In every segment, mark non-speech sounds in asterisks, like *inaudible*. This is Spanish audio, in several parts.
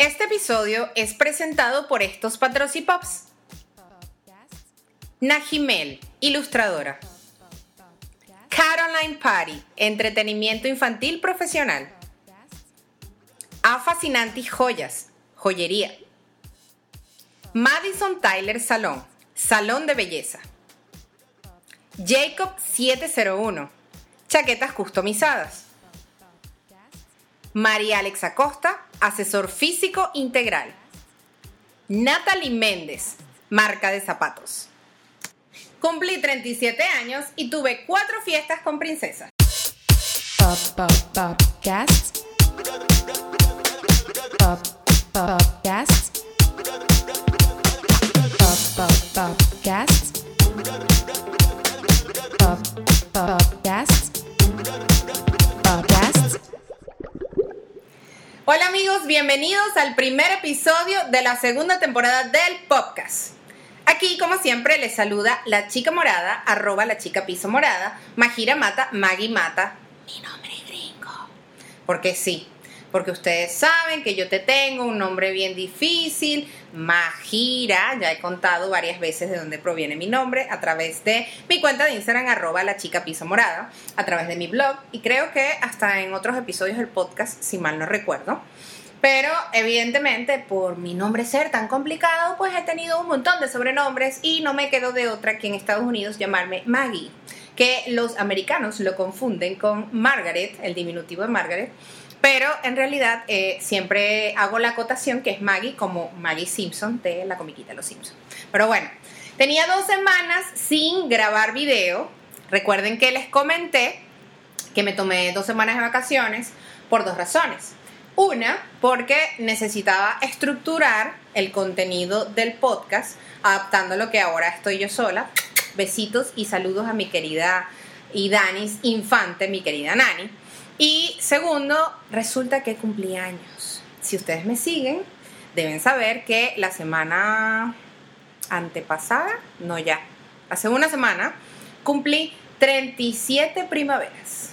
Este episodio es presentado por estos patrocipops. Najimel, ilustradora. Caroline Party, entretenimiento infantil profesional. A Joyas, joyería. Madison Tyler Salón, salón de belleza. Jacob 701, chaquetas customizadas. María Alexa Acosta, asesor físico integral. Natalie Méndez, marca de zapatos. Cumplí 37 años y tuve cuatro fiestas con princesas. Hola amigos, bienvenidos al primer episodio de la segunda temporada del podcast. Aquí, como siempre, les saluda la chica morada, arroba la chica piso morada, Majira Mata, Maggie Mata, mi nombre es gringo. Porque sí, porque ustedes saben que yo te tengo un nombre bien difícil, Majira, ya he contado varias veces de dónde proviene mi nombre, a través de mi cuenta de Instagram, arroba la chica piso morada, a través de mi blog, y creo que hasta en otros episodios del podcast, si mal no recuerdo. Pero evidentemente por mi nombre ser tan complicado, pues he tenido un montón de sobrenombres y no me quedo de otra que en Estados Unidos llamarme Maggie, que los americanos lo confunden con Margaret, el diminutivo de Margaret, pero en realidad eh, siempre hago la acotación que es Maggie como Maggie Simpson de la comiquita Los Simpson. Pero bueno, tenía dos semanas sin grabar video. Recuerden que les comenté que me tomé dos semanas de vacaciones por dos razones. Una, porque necesitaba estructurar el contenido del podcast, adaptando lo que ahora estoy yo sola. Besitos y saludos a mi querida Idanis Infante, mi querida Nani. Y segundo, resulta que cumplí años. Si ustedes me siguen, deben saber que la semana antepasada, no ya, hace una semana, cumplí 37 primaveras.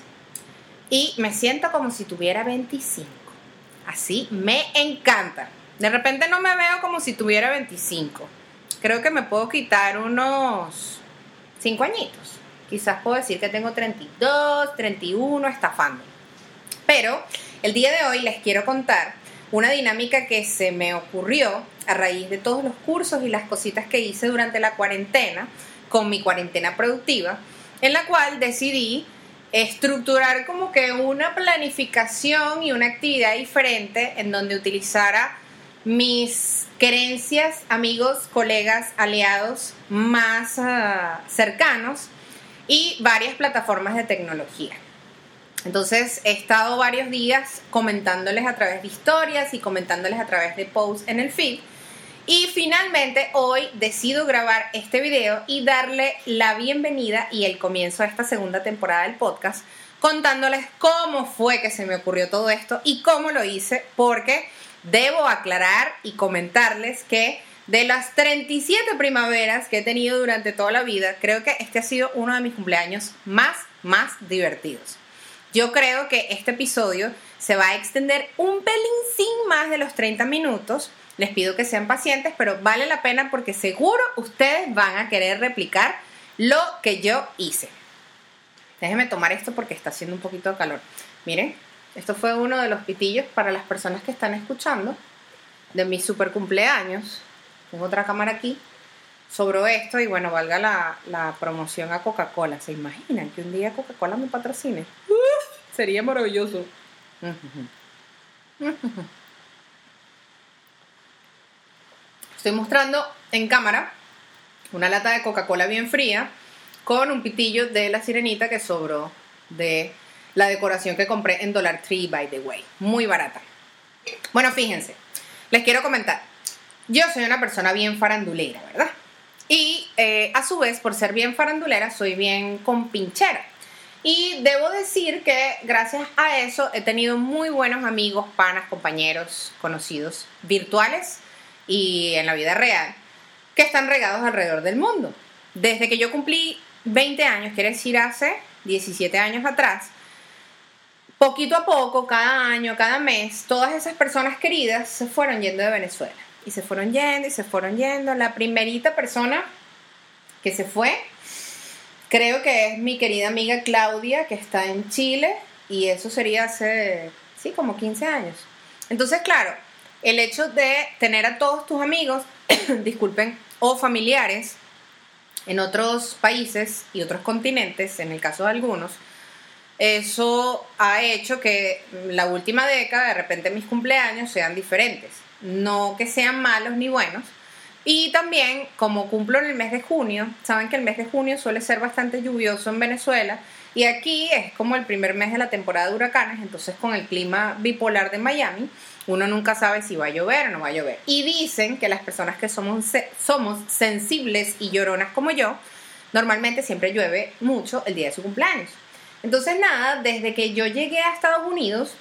Y me siento como si tuviera 25. Así me encanta. De repente no me veo como si tuviera 25. Creo que me puedo quitar unos 5 añitos. Quizás puedo decir que tengo 32, 31, estafando. Pero el día de hoy les quiero contar una dinámica que se me ocurrió a raíz de todos los cursos y las cositas que hice durante la cuarentena, con mi cuarentena productiva, en la cual decidí estructurar como que una planificación y una actividad diferente en donde utilizara mis creencias, amigos, colegas, aliados más ah, cercanos y varias plataformas de tecnología. Entonces he estado varios días comentándoles a través de historias y comentándoles a través de posts en el feed. Y finalmente hoy decido grabar este video y darle la bienvenida y el comienzo a esta segunda temporada del podcast contándoles cómo fue que se me ocurrió todo esto y cómo lo hice porque debo aclarar y comentarles que de las 37 primaveras que he tenido durante toda la vida, creo que este ha sido uno de mis cumpleaños más, más divertidos. Yo creo que este episodio se va a extender un pelín más de los 30 minutos. Les pido que sean pacientes, pero vale la pena porque seguro ustedes van a querer replicar lo que yo hice. Déjenme tomar esto porque está haciendo un poquito de calor. Miren, esto fue uno de los pitillos para las personas que están escuchando de mi super cumpleaños. Tengo otra cámara aquí. Sobró esto y bueno, valga la, la promoción a Coca-Cola. ¿Se imaginan que un día Coca-Cola me patrocine? ¡Uf! sería maravilloso. Estoy mostrando en cámara una lata de Coca-Cola bien fría con un pitillo de la sirenita que sobró de la decoración que compré en Dollar Tree, by the way. Muy barata. Bueno, fíjense, les quiero comentar. Yo soy una persona bien farandulera, ¿verdad? Y eh, a su vez, por ser bien farandulera, soy bien compinchera. Y debo decir que gracias a eso he tenido muy buenos amigos, panas, compañeros, conocidos, virtuales y en la vida real, que están regados alrededor del mundo. Desde que yo cumplí 20 años, quiere decir hace 17 años atrás, poquito a poco, cada año, cada mes, todas esas personas queridas se fueron yendo de Venezuela. Y se fueron yendo y se fueron yendo. La primerita persona que se fue, creo que es mi querida amiga Claudia, que está en Chile. Y eso sería hace, sí, como 15 años. Entonces, claro, el hecho de tener a todos tus amigos, *coughs* disculpen, o familiares en otros países y otros continentes, en el caso de algunos, eso ha hecho que la última década de repente mis cumpleaños sean diferentes. No que sean malos ni buenos. Y también, como cumplo en el mes de junio, saben que el mes de junio suele ser bastante lluvioso en Venezuela. Y aquí es como el primer mes de la temporada de huracanes, entonces con el clima bipolar de Miami, uno nunca sabe si va a llover o no va a llover. Y dicen que las personas que somos, somos sensibles y lloronas como yo, normalmente siempre llueve mucho el día de su cumpleaños. Entonces nada, desde que yo llegué a Estados Unidos,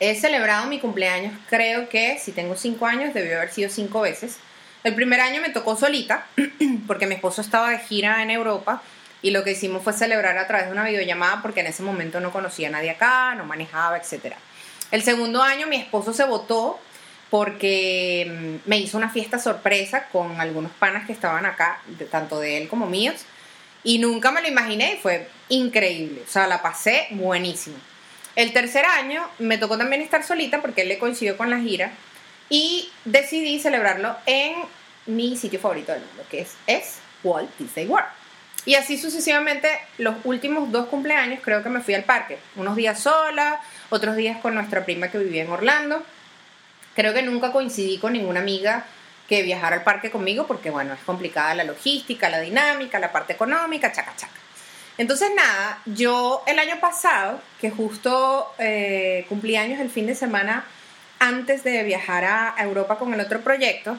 he celebrado mi cumpleaños, creo que si tengo cinco años, debió haber sido cinco veces. El primer año me tocó solita, *clears throat* porque mi esposo estaba de gira en Europa y lo que hicimos fue celebrar a través de una videollamada porque en ese momento no conocía a nadie acá, no manejaba, etc. El segundo año mi esposo se votó porque mm, me hizo una fiesta sorpresa con algunos panas que estaban acá, tanto de él como míos. Y nunca me lo imaginé fue increíble. O sea, la pasé buenísimo. El tercer año me tocó también estar solita porque él le coincidió con la gira y decidí celebrarlo en mi sitio favorito del mundo, que es, es Walt Disney World. Y así sucesivamente, los últimos dos cumpleaños creo que me fui al parque. Unos días sola, otros días con nuestra prima que vivía en Orlando. Creo que nunca coincidí con ninguna amiga que viajar al parque conmigo porque, bueno, es complicada la logística, la dinámica, la parte económica, chaca, chaca. Entonces, nada, yo el año pasado, que justo eh, cumplí años el fin de semana antes de viajar a Europa con el otro proyecto,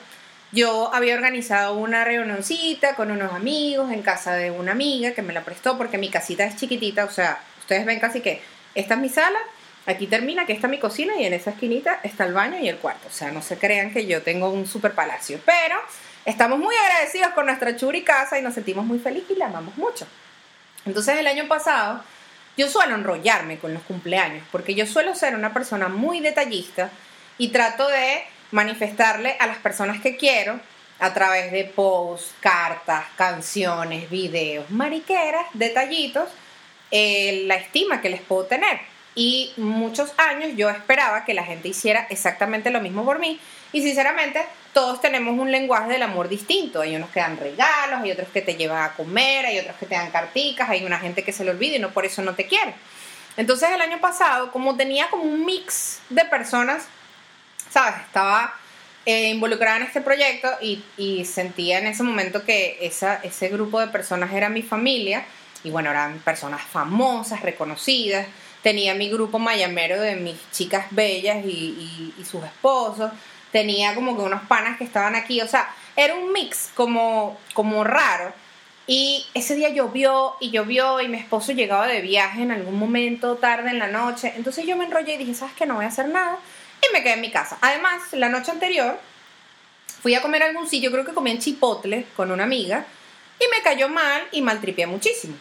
yo había organizado una reunioncita con unos amigos en casa de una amiga que me la prestó porque mi casita es chiquitita, o sea, ustedes ven casi que esta es mi sala, Aquí termina, que está mi cocina y en esa esquinita está el baño y el cuarto. O sea, no se crean que yo tengo un super palacio. Pero estamos muy agradecidos con nuestra churi casa y nos sentimos muy felices y la amamos mucho. Entonces el año pasado yo suelo enrollarme con los cumpleaños porque yo suelo ser una persona muy detallista y trato de manifestarle a las personas que quiero a través de posts, cartas, canciones, videos, mariqueras, detallitos, eh, la estima que les puedo tener. Y muchos años yo esperaba que la gente hiciera exactamente lo mismo por mí. Y sinceramente, todos tenemos un lenguaje del amor distinto. Hay unos que dan regalos, hay otros que te llevan a comer, hay otros que te dan carticas, hay una gente que se le olvida y no por eso no te quiere. Entonces el año pasado, como tenía como un mix de personas, ¿sabes? Estaba eh, involucrada en este proyecto y, y, sentía en ese momento que esa, ese grupo de personas era mi familia. Y bueno, eran personas famosas, reconocidas tenía mi grupo mayamero de mis chicas bellas y, sus esposos, tenía como que unos panas que estaban aquí, o sea, era un mix como, como raro. Y ese día llovió y llovió y mi esposo llegaba de viaje en algún momento tarde en la noche. Entonces yo me enrollé y dije, ¿sabes qué? No voy a hacer nada. Y me quedé en mi casa. Además, la noche anterior fui a comer algún sitio, creo que comí en Chipotle con una amiga. Y me cayó mal y maltripié muchísimo.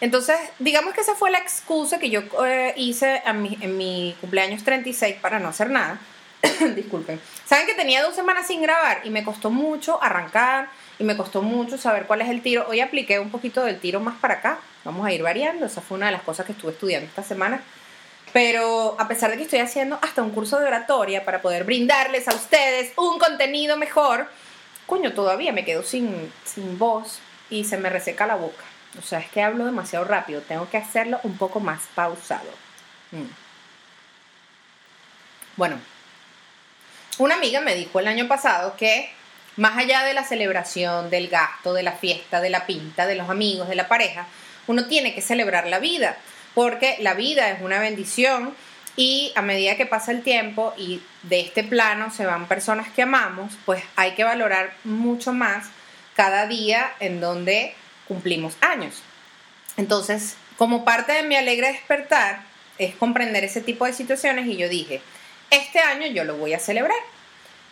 Entonces, digamos que esa fue la excusa que yo eh, hice en mi cumpleaños 36 para no hacer nada. *coughs* Disculpen. Saben que tenía dos semanas sin grabar y me costó mucho arrancar y me costó mucho saber cuál es el tiro. Hoy apliqué un poquito del tiro más para acá. Vamos a ir variando. Esa fue una de las cosas que estuve estudiando esta semana. Pero a pesar de que estoy haciendo hasta un curso de oratoria para poder brindarles a ustedes un contenido mejor, coño, todavía me quedo sin, sin voz y se me reseca la boca. O sea, es que hablo demasiado rápido, tengo que hacerlo un poco más pausado. Mm. Bueno, una amiga me dijo el año pasado que más allá de la celebración, del gasto, de la fiesta, de la pinta, de los amigos, de la pareja, uno tiene que celebrar la vida, porque la vida es una bendición y a medida que pasa el tiempo y de este plano se van personas que amamos, pues hay que valorar mucho más cada día en donde cumplimos años. Entonces, como parte de mi alegre despertar, es comprender ese tipo de situaciones y yo dije, este año yo lo voy a celebrar.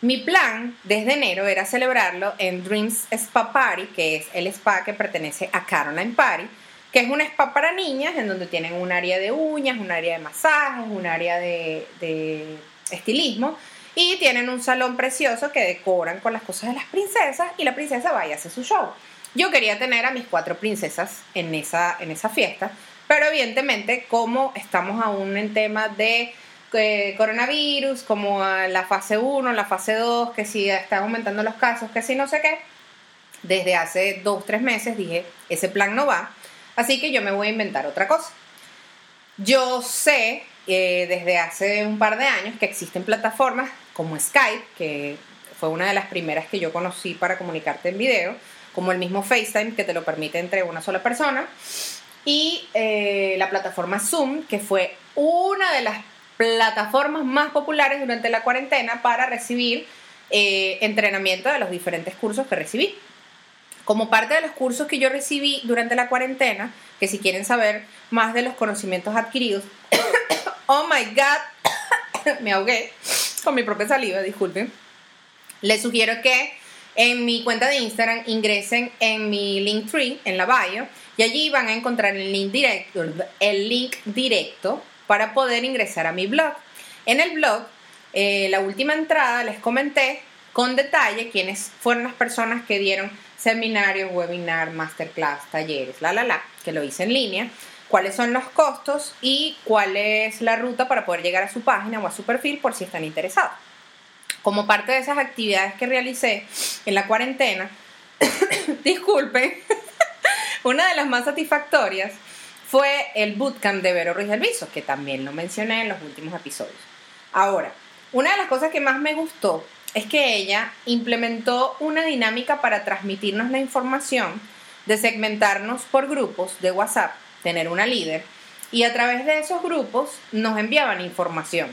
Mi plan desde enero era celebrarlo en Dreams Spa Party, que es el spa que pertenece a Caroline Party, que es un spa para niñas en donde tienen un área de uñas, un área de masajes, un área de, de estilismo y tienen un salón precioso que decoran con las cosas de las princesas y la princesa va y hace su show. Yo quería tener a mis cuatro princesas en esa, en esa fiesta, pero evidentemente como estamos aún en tema de eh, coronavirus, como la fase 1, la fase 2, que si están aumentando los casos, que si no sé qué, desde hace dos, tres meses dije, ese plan no va, así que yo me voy a inventar otra cosa. Yo sé eh, desde hace un par de años que existen plataformas como Skype, que fue una de las primeras que yo conocí para comunicarte en video, como el mismo FaceTime que te lo permite entre una sola persona, y eh, la plataforma Zoom, que fue una de las plataformas más populares durante la cuarentena para recibir eh, entrenamiento de los diferentes cursos que recibí. Como parte de los cursos que yo recibí durante la cuarentena, que si quieren saber más de los conocimientos adquiridos, *coughs* oh my god, *coughs* me ahogué con mi propia saliva, disculpen. Les sugiero que en mi cuenta de Instagram ingresen en mi link tree, en la bio, y allí van a encontrar el link directo, el link directo para poder ingresar a mi blog. En el blog, eh, la última entrada les comenté con detalle quiénes fueron las personas que dieron seminarios, webinar, masterclass, talleres, la, la, la, que lo hice en línea, cuáles son los costos y cuál es la ruta para poder llegar a su página o a su perfil por si están interesados. Como parte de esas actividades que realicé en la cuarentena, *coughs* disculpen, *laughs* una de las más satisfactorias fue el bootcamp de Vero Ruiz del Viso, que también lo mencioné en los últimos episodios. Ahora, una de las cosas que más me gustó es que ella implementó una dinámica para transmitirnos la información, de segmentarnos por grupos de WhatsApp, tener una líder, y a través de esos grupos nos enviaban información.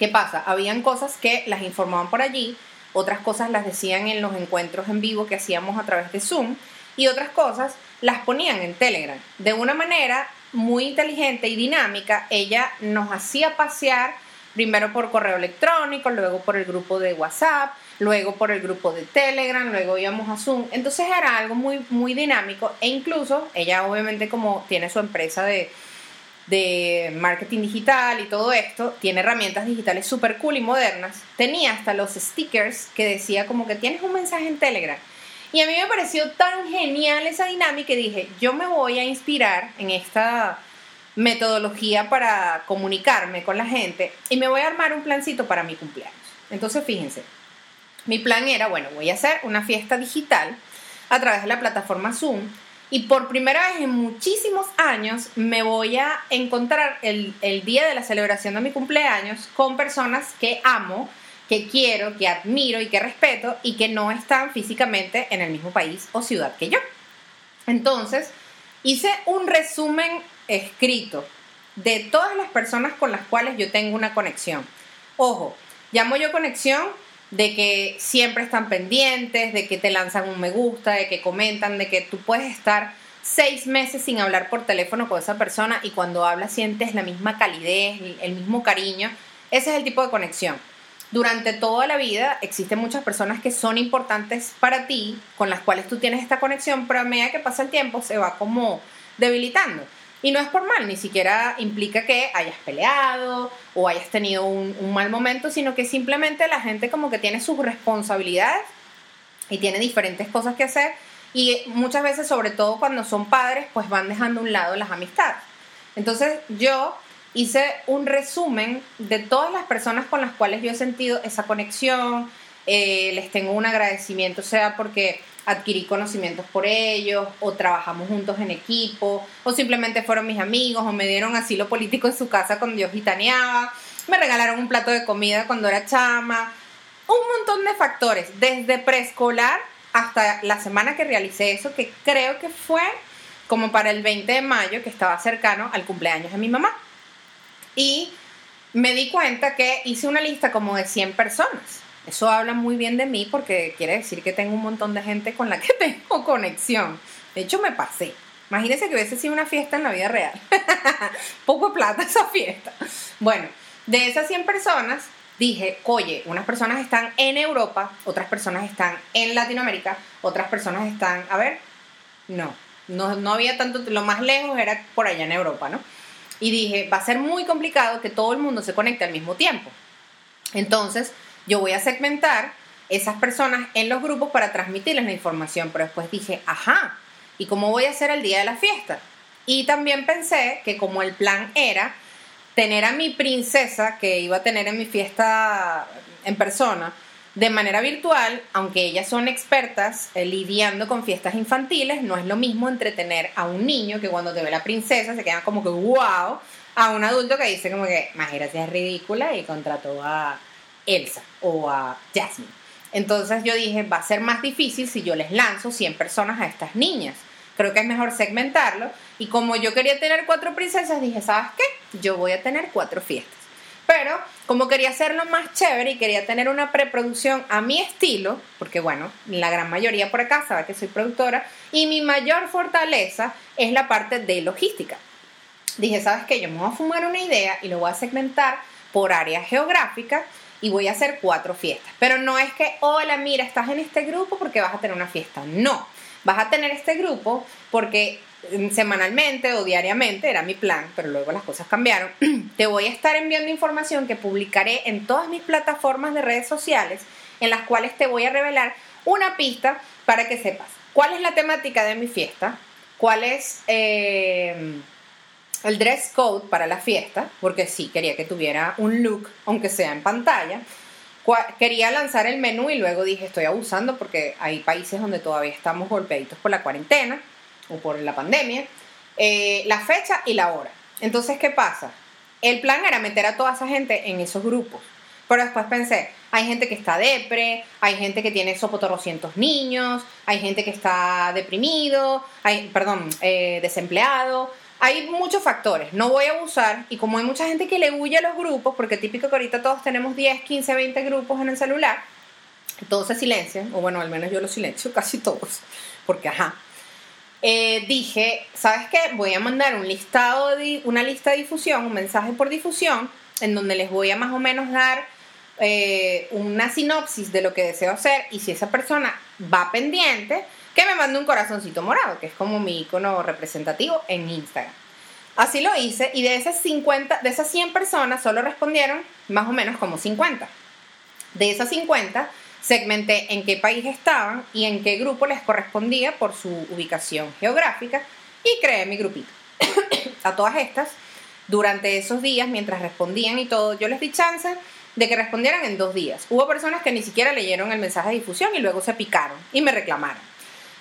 ¿Qué pasa? Habían cosas que las informaban por allí, otras cosas las decían en los encuentros en vivo que hacíamos a través de Zoom y otras cosas las ponían en Telegram. De una manera muy inteligente y dinámica, ella nos hacía pasear primero por correo electrónico, luego por el grupo de WhatsApp, luego por el grupo de Telegram, luego íbamos a Zoom. Entonces era algo muy, muy dinámico e incluso ella obviamente como tiene su empresa de de marketing digital y todo esto, tiene herramientas digitales súper cool y modernas. Tenía hasta los stickers que decía como que tienes un mensaje en Telegram. Y a mí me pareció tan genial esa dinámica y dije, yo me voy a inspirar en esta metodología para comunicarme con la gente y me voy a armar un plancito para mi cumpleaños. Entonces, fíjense, mi plan era, bueno, voy a hacer una fiesta digital a través de la plataforma Zoom y por primera vez en muchísimos años me voy a encontrar el, día de la celebración de mi cumpleaños con personas que amo, que quiero, que admiro y que respeto y que no están físicamente en el mismo país o ciudad que yo. Entonces, hice un resumen escrito de todas las personas con las cuales yo tengo una conexión. Ojo, llamo yo conexión de que siempre están pendientes, de que te lanzan un me gusta, de que comentan, de que tú puedes estar seis meses sin hablar por teléfono con esa persona y cuando hablas sientes la misma calidez, el mismo cariño. Ese es el tipo de conexión. Durante toda la vida existen muchas personas que son importantes para ti, con las cuales tú tienes esta conexión, pero a medida que pasa el tiempo se va como debilitando. Y no es por mal, ni siquiera implica que hayas peleado o hayas tenido un, mal momento, sino que simplemente la gente como que tiene sus responsabilidades y tiene diferentes cosas que hacer y muchas veces, sobre todo cuando son padres, pues van dejando a un lado las amistades. Entonces yo hice un resumen de todas las personas con las cuales yo he sentido esa conexión, eh, les tengo un agradecimiento, sea porque adquirí conocimientos por ellos, o trabajamos juntos en equipo, o simplemente fueron mis amigos, o me dieron asilo político en su casa cuando yo gitaneaba, me regalaron un plato de comida cuando era chama, un montón de factores, desde preescolar hasta la semana que realicé eso, que creo que fue como para el 20 de mayo, que estaba cercano al cumpleaños de mi mamá. Y me di cuenta que hice una lista como de 100 personas eso habla muy bien de mí porque quiere decir que tengo un montón de gente con la que *laughs* tengo conexión. De hecho, me pasé. Imagínense que hubiese sido una fiesta en la vida real. *laughs* Poco plata esa fiesta. Bueno, de esas 100 personas, dije, oye, unas personas están en Europa, otras personas están en Latinoamérica, otras personas están, a ver, no, No, no había tanto, lo más lejos era por allá en Europa, ¿no? Y dije, va a ser muy complicado que todo el mundo se conecte al mismo tiempo. Entonces, yo voy a segmentar esas personas en los grupos para transmitirles la información, pero después dije, ajá, ¿y cómo voy a hacer el día de la fiesta? Y también pensé que como el plan era tener a mi princesa que iba a tener en mi fiesta en persona, de manera virtual, aunque ellas son expertas eh, lidiando con fiestas infantiles, no es lo mismo entretener a un niño que cuando te ve la princesa se queda como que wow, a un adulto que dice como que Majera es ridícula y contrató a Elsa o a Jasmine. Entonces yo dije, va a ser más difícil si yo les lanzo 100 personas a estas niñas. Creo que es mejor segmentarlo. Y como yo quería tener cuatro princesas, dije, ¿sabes qué? Yo voy a tener cuatro fiestas. Pero como quería hacerlo más chévere y quería tener una preproducción a mi estilo, porque bueno, la gran mayoría por acá sabe que soy productora, y mi mayor fortaleza es la parte de logística. Dije, ¿sabes qué? Yo me voy a fumar una idea y lo voy a segmentar por área geográfica y voy a hacer cuatro fiestas. Pero no es que, hola, mira, estás en este grupo porque vas a tener una fiesta. No, vas a tener este grupo porque semanalmente o diariamente, era mi plan, pero luego las cosas cambiaron, *clears throat* te voy a estar enviando información que publicaré en todas mis plataformas de redes sociales, en las cuales te voy a revelar una pista para que sepas cuál es la temática de mi fiesta, cuál es eh, el dress code para la fiesta, porque sí, quería que tuviera un look, aunque sea en pantalla. Quería lanzar el menú y luego dije, estoy abusando porque hay países donde todavía estamos golpeaditos por la cuarentena o por la pandemia, eh, la fecha y la hora. Entonces, ¿qué pasa? El plan era meter a toda esa gente en esos grupos. Pero después pensé, hay gente que está depre, hay gente que tiene sopotorrocientos niños, hay gente que está deprimido, hay, perdón, eh, desempleado. Hay muchos factores, no voy a abusar y como hay mucha gente que le huye a los grupos, porque típico que ahorita todos tenemos 10, 15, 20 grupos en el celular, todos se silencian, o bueno, al menos yo los silencio, *laughs* casi todos, porque ajá, eh, dije, ¿sabes qué? Voy a mandar un listado, una lista de difusión, un mensaje por difusión, en donde les voy a más o menos dar eh, una sinopsis de lo que deseo hacer y si esa persona va pendiente, que me mande un corazoncito morado, que es como mi icono representativo en Instagram. Así lo hice y de esas 50, de esas 100 personas solo respondieron más o menos como 50. De esas 50 segmenté en qué país estaban y en qué grupo les correspondía por su ubicación geográfica y creé mi grupito. *coughs* a todas estas, durante esos días, mientras respondían y todo, yo les di chance de que respondieran en dos días. Hubo personas que ni siquiera leyeron el mensaje de difusión y luego se picaron y me reclamaron.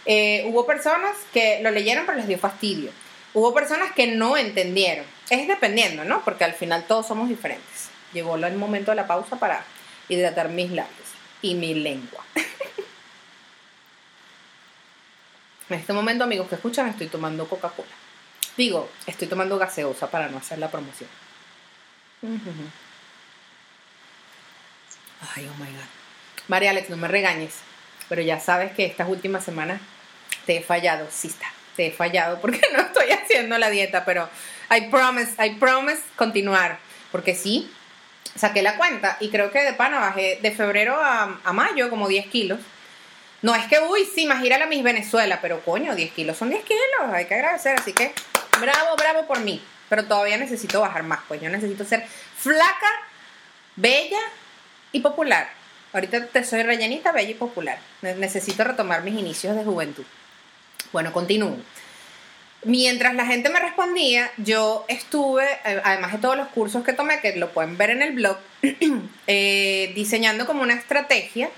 Eh, hubo personas que lo leyeron pero les dio fastidio. Hubo personas que no entendieron. Es dependiendo, ¿no? Porque al final todos somos diferentes. Llegó el momento de la pausa para hidratar mis labios y mi lengua. *laughs* en este momento, amigos que escuchan, estoy tomando Coca-Cola. Digo, estoy tomando gaseosa para no hacer la promoción. Ay, oh my God. María Alex, no me regañes, pero ya sabes que estas últimas semanas te he fallado. Sí está, te he fallado porque *laughs* no estoy haciendo la dieta, pero I promise, I promise continuar. Porque sí, saqué la cuenta y creo que de pana bajé de febrero a, mayo como 10 kilos. No es que, uy, sí, más ir a la Miss Venezuela, pero coño, 10 kilos son 10 kilos, hay que agradecer. Así que, bravo, bravo por mí. Pero todavía necesito bajar más, pues yo necesito ser flaca, bella y popular. Ahorita te soy rellenita, bella y popular. Necesito retomar mis inicios de juventud. Bueno, continúo. Mientras la gente me respondía, yo estuve, eh, además de todos los cursos que tomé, que lo pueden ver en el blog, *clears throat* eh, diseñando como una estrategia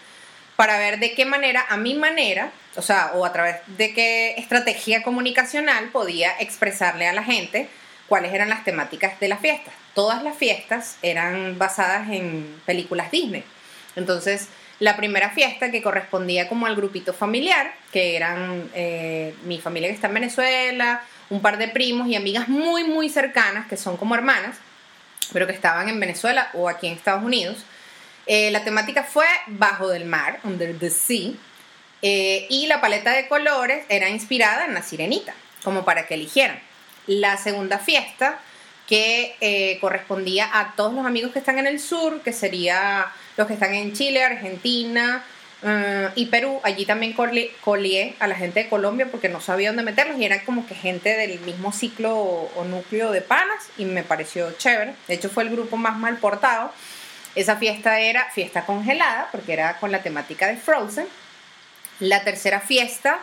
para ver de qué manera, a mi manera, o sea, o a través de qué estrategia comunicacional podía expresarle a la gente cuáles eran las temáticas de las fiestas. Todas las fiestas eran basadas en películas Disney. Entonces, la primera fiesta que correspondía como al grupito familiar, que eran eh, mi familia que está en Venezuela, un par de primos y amigas muy, muy cercanas, que son como hermanas, pero que estaban en Venezuela o aquí en Estados Unidos. Eh, la temática fue Bajo del Mar, Under the Sea, eh, y la paleta de colores era inspirada en la sirenita, como para que eligieran. La segunda fiesta que correspondía a todos los amigos que están en el sur, que sería los que están en Chile, Argentina, eh, y Perú. Allí también coli- colié a la gente de Colombia porque no sabía dónde meterlos y eran como que gente del mismo ciclo o, o núcleo de panas y me pareció chévere. De hecho fue el grupo más mal portado. Esa fiesta era fiesta congelada porque era con la temática de Frozen. La tercera fiesta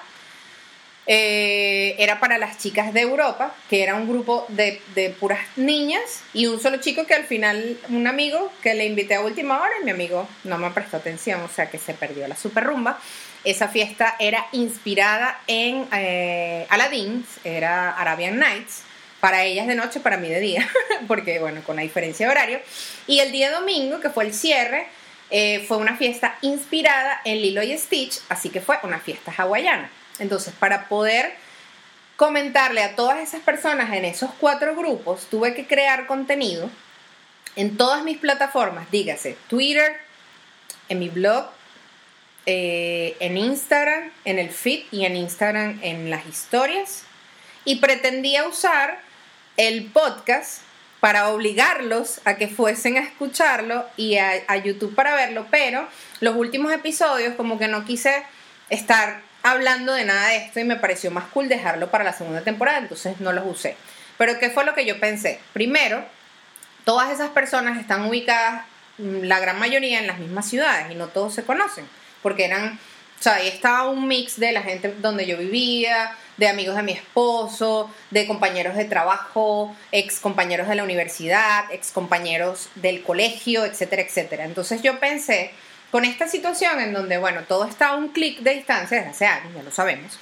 eh, era para las chicas de Europa, que era un grupo de, puras niñas y un solo chico que al final, un amigo que le invité a última hora y mi amigo no me prestó atención, o sea que se perdió la super rumba. Esa fiesta era inspirada en eh, Aladdin, era Arabian Nights, para ellas de noche, para mí de día, *laughs* porque bueno, con la diferencia de horario. Y el día domingo, que fue el cierre, eh, fue una fiesta inspirada en Lilo y Stitch, así que fue una fiesta hawaiana. Entonces, para poder comentarle a todas esas personas en esos cuatro grupos, tuve que crear contenido en todas mis plataformas, dígase Twitter, en mi blog, eh, en Instagram, en el feed y en Instagram en las historias. Y pretendía usar el podcast para obligarlos a que fuesen a escucharlo y a, a YouTube para verlo, pero los últimos episodios como que no quise estar hablando de nada de esto y me pareció más cool dejarlo para la segunda temporada, entonces no los usé. Pero ¿qué fue lo que yo pensé? Primero, todas esas personas están ubicadas, mm, la gran mayoría, en las mismas ciudades y no todos se conocen, porque eran, o sea, ahí estaba un mix de la gente donde yo vivía, de amigos de mi esposo, de compañeros de trabajo, ex compañeros de la universidad, ex compañeros del colegio, etcétera, etcétera. Entonces yo pensé, con esta situación en donde, bueno, todo está a un clic de distancia desde hace años, ya lo sabemos,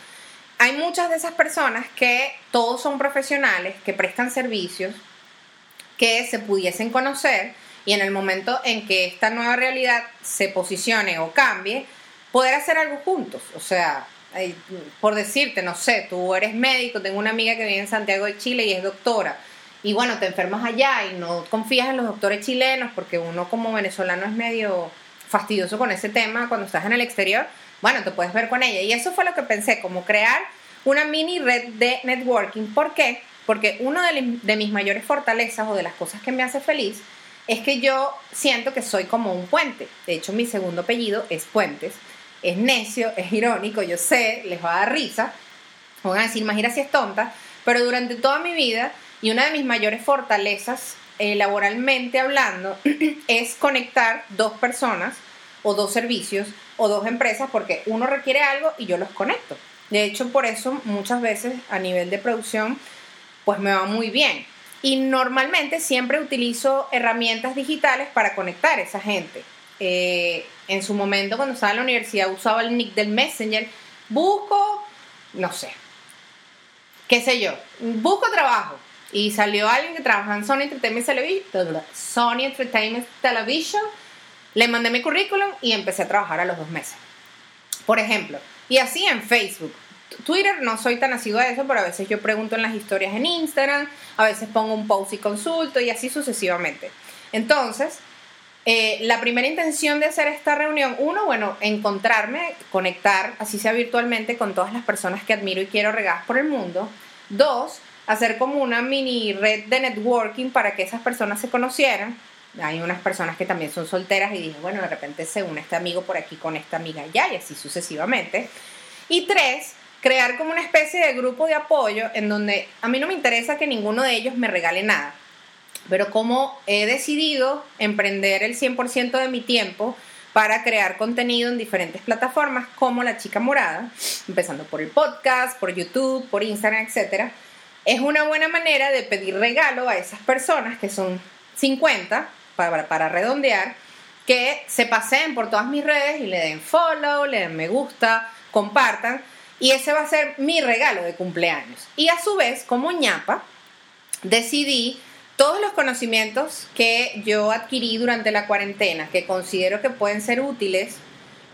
hay muchas de esas personas que todos son profesionales, que prestan servicios, que se pudiesen conocer y en el momento en que esta nueva realidad se posicione o cambie, poder hacer algo juntos. O sea, por decirte, no sé, tú eres médico, tengo una amiga que vive en Santiago de Chile y es doctora. Y bueno, te enfermas allá y no confías en los doctores chilenos porque uno como venezolano es medio fastidioso con ese tema cuando estás en el exterior. Bueno, te puedes ver con ella. Y eso fue lo que pensé, como crear una mini red de networking. ¿Por qué? Porque una de, mis mayores fortalezas o de las cosas que me hace feliz es que yo siento que soy como un puente. De hecho, mi segundo apellido es Puentes. Es necio, es irónico, yo sé, les va a dar risa. Van a decir, Magira si es tonta. Pero durante toda mi vida, y una de mis mayores fortalezas eh, laboralmente hablando, *clears throat* es conectar dos personas o dos servicios o dos empresas porque uno requiere algo y yo los conecto. De hecho, por eso muchas veces a nivel de producción, pues me va muy bien. Y normalmente siempre utilizo herramientas digitales para conectar a esa gente. Eh, en su momento, cuando estaba en la universidad, usaba el nick del Messenger. Busco, no sé, qué sé yo, busco trabajo. Y salió alguien que trabaja en Sony Entertainment Television, Sony Entertainment Television. Le mandé mi currículum y empecé a trabajar a los dos meses. Por ejemplo, y así en Facebook. Twitter no soy tan asiduo a eso, pero a veces yo pregunto en las historias en Instagram, a veces pongo un post y consulto y así sucesivamente. Entonces, eh, la primera intención de hacer esta reunión, uno, bueno, encontrarme, conectar, así sea virtualmente, con todas las personas que admiro y quiero regadas por el mundo. Dos, hacer como una mini red de networking para que esas personas se conocieran. Hay unas personas que también son solteras y dije, bueno, de repente se une este amigo por aquí con esta amiga allá y así sucesivamente. Y tres, crear como una especie de grupo de apoyo en donde a mí no me interesa que ninguno de ellos me regale nada. Pero como he decidido emprender el 100% de mi tiempo para crear contenido en diferentes plataformas como La Chica Morada, empezando por el podcast, por YouTube, por Instagram, etc., es una buena manera de pedir regalo a esas personas que son 50, para, para redondear, que se paseen por todas mis redes y le den follow, le den me gusta, compartan. Y ese va a ser mi regalo de cumpleaños. Y a su vez, como ñapa, decidí todos los conocimientos que yo adquirí durante la cuarentena, que considero que pueden ser útiles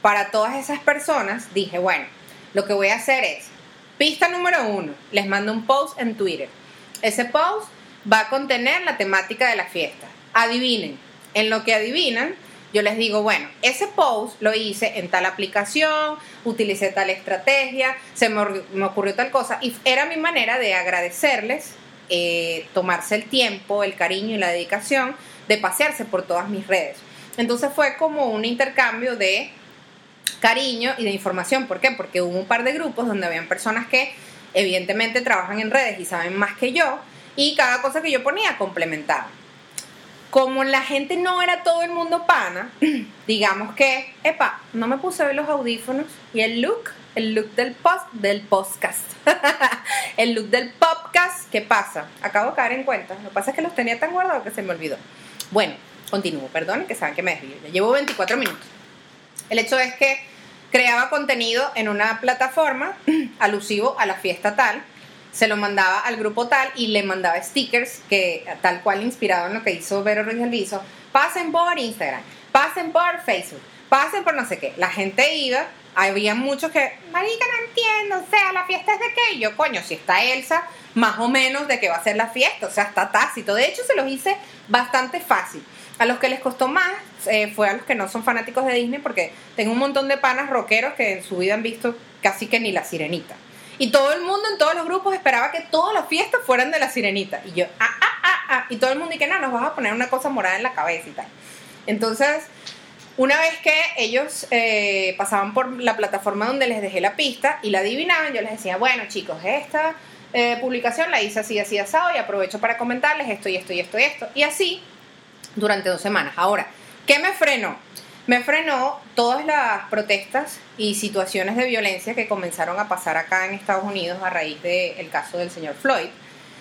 para todas esas personas, dije, bueno, lo que voy a hacer es, pista número uno, les mando un post en Twitter. Ese post va a contener la temática de la fiesta. Adivinen, en lo que adivinan, yo les digo, bueno, ese post lo hice en tal aplicación, utilicé tal estrategia, se me, ocurrió tal cosa, y era mi manera de agradecerles, eh, tomarse el tiempo, el cariño y la dedicación de pasearse por todas mis redes. Entonces fue como un intercambio de cariño y de información. ¿Por qué? Porque hubo un par de grupos donde habían personas que evidentemente trabajan en redes y saben más que yo y cada cosa que yo ponía complementaba. Como la gente no era todo el mundo pana, *clears throat* digamos que, epa, no me puse los audífonos y el look, el look del post, del podcast, *laughs* el look del podcast, ¿qué pasa? Acabo de caer en cuenta. Lo que pasa es que los tenía tan guardados que se me olvidó. Bueno, continúo, perdón, que saben que me desvío. Ya llevo 24 minutos. El hecho es que creaba contenido en una plataforma *clears throat* alusivo a la fiesta tal, se lo mandaba al grupo tal y le mandaba stickers que tal cual inspirado en lo que hizo Vero Ruiz Elviso, pasen por Instagram, pasen por Facebook, pasen por no sé qué. La gente iba, había muchos que, marica, no entiendo, o sea, la fiesta es de qué. Y yo, coño, si está Elsa, más o menos de qué va a ser la fiesta, o sea, está tácito. De hecho, se los hice bastante fácil. A los que les costó más eh, fue a los que no son fanáticos de Disney, porque tengo un montón de panas rockeros que en su vida han visto casi que ni la sirenita. Y todo el mundo en todos los grupos esperaba que todas las fiestas fueran de la sirenita. Y yo, ah, ah, ah, ah. Y todo el mundo dice, no, nos vas a poner una cosa morada en la cabeza y tal. Entonces, una vez que ellos eh, pasaban por la plataforma donde les dejé la pista y la adivinaban, yo les decía, bueno chicos, esta eh, publicación la hice así, así, asado y aprovecho para comentarles esto y esto y esto y esto. Y así durante dos semanas. Ahora, ¿qué me frenó? Me frenó todas las protestas y situaciones de violencia que comenzaron a pasar acá en Estados Unidos a raíz del caso del señor Floyd,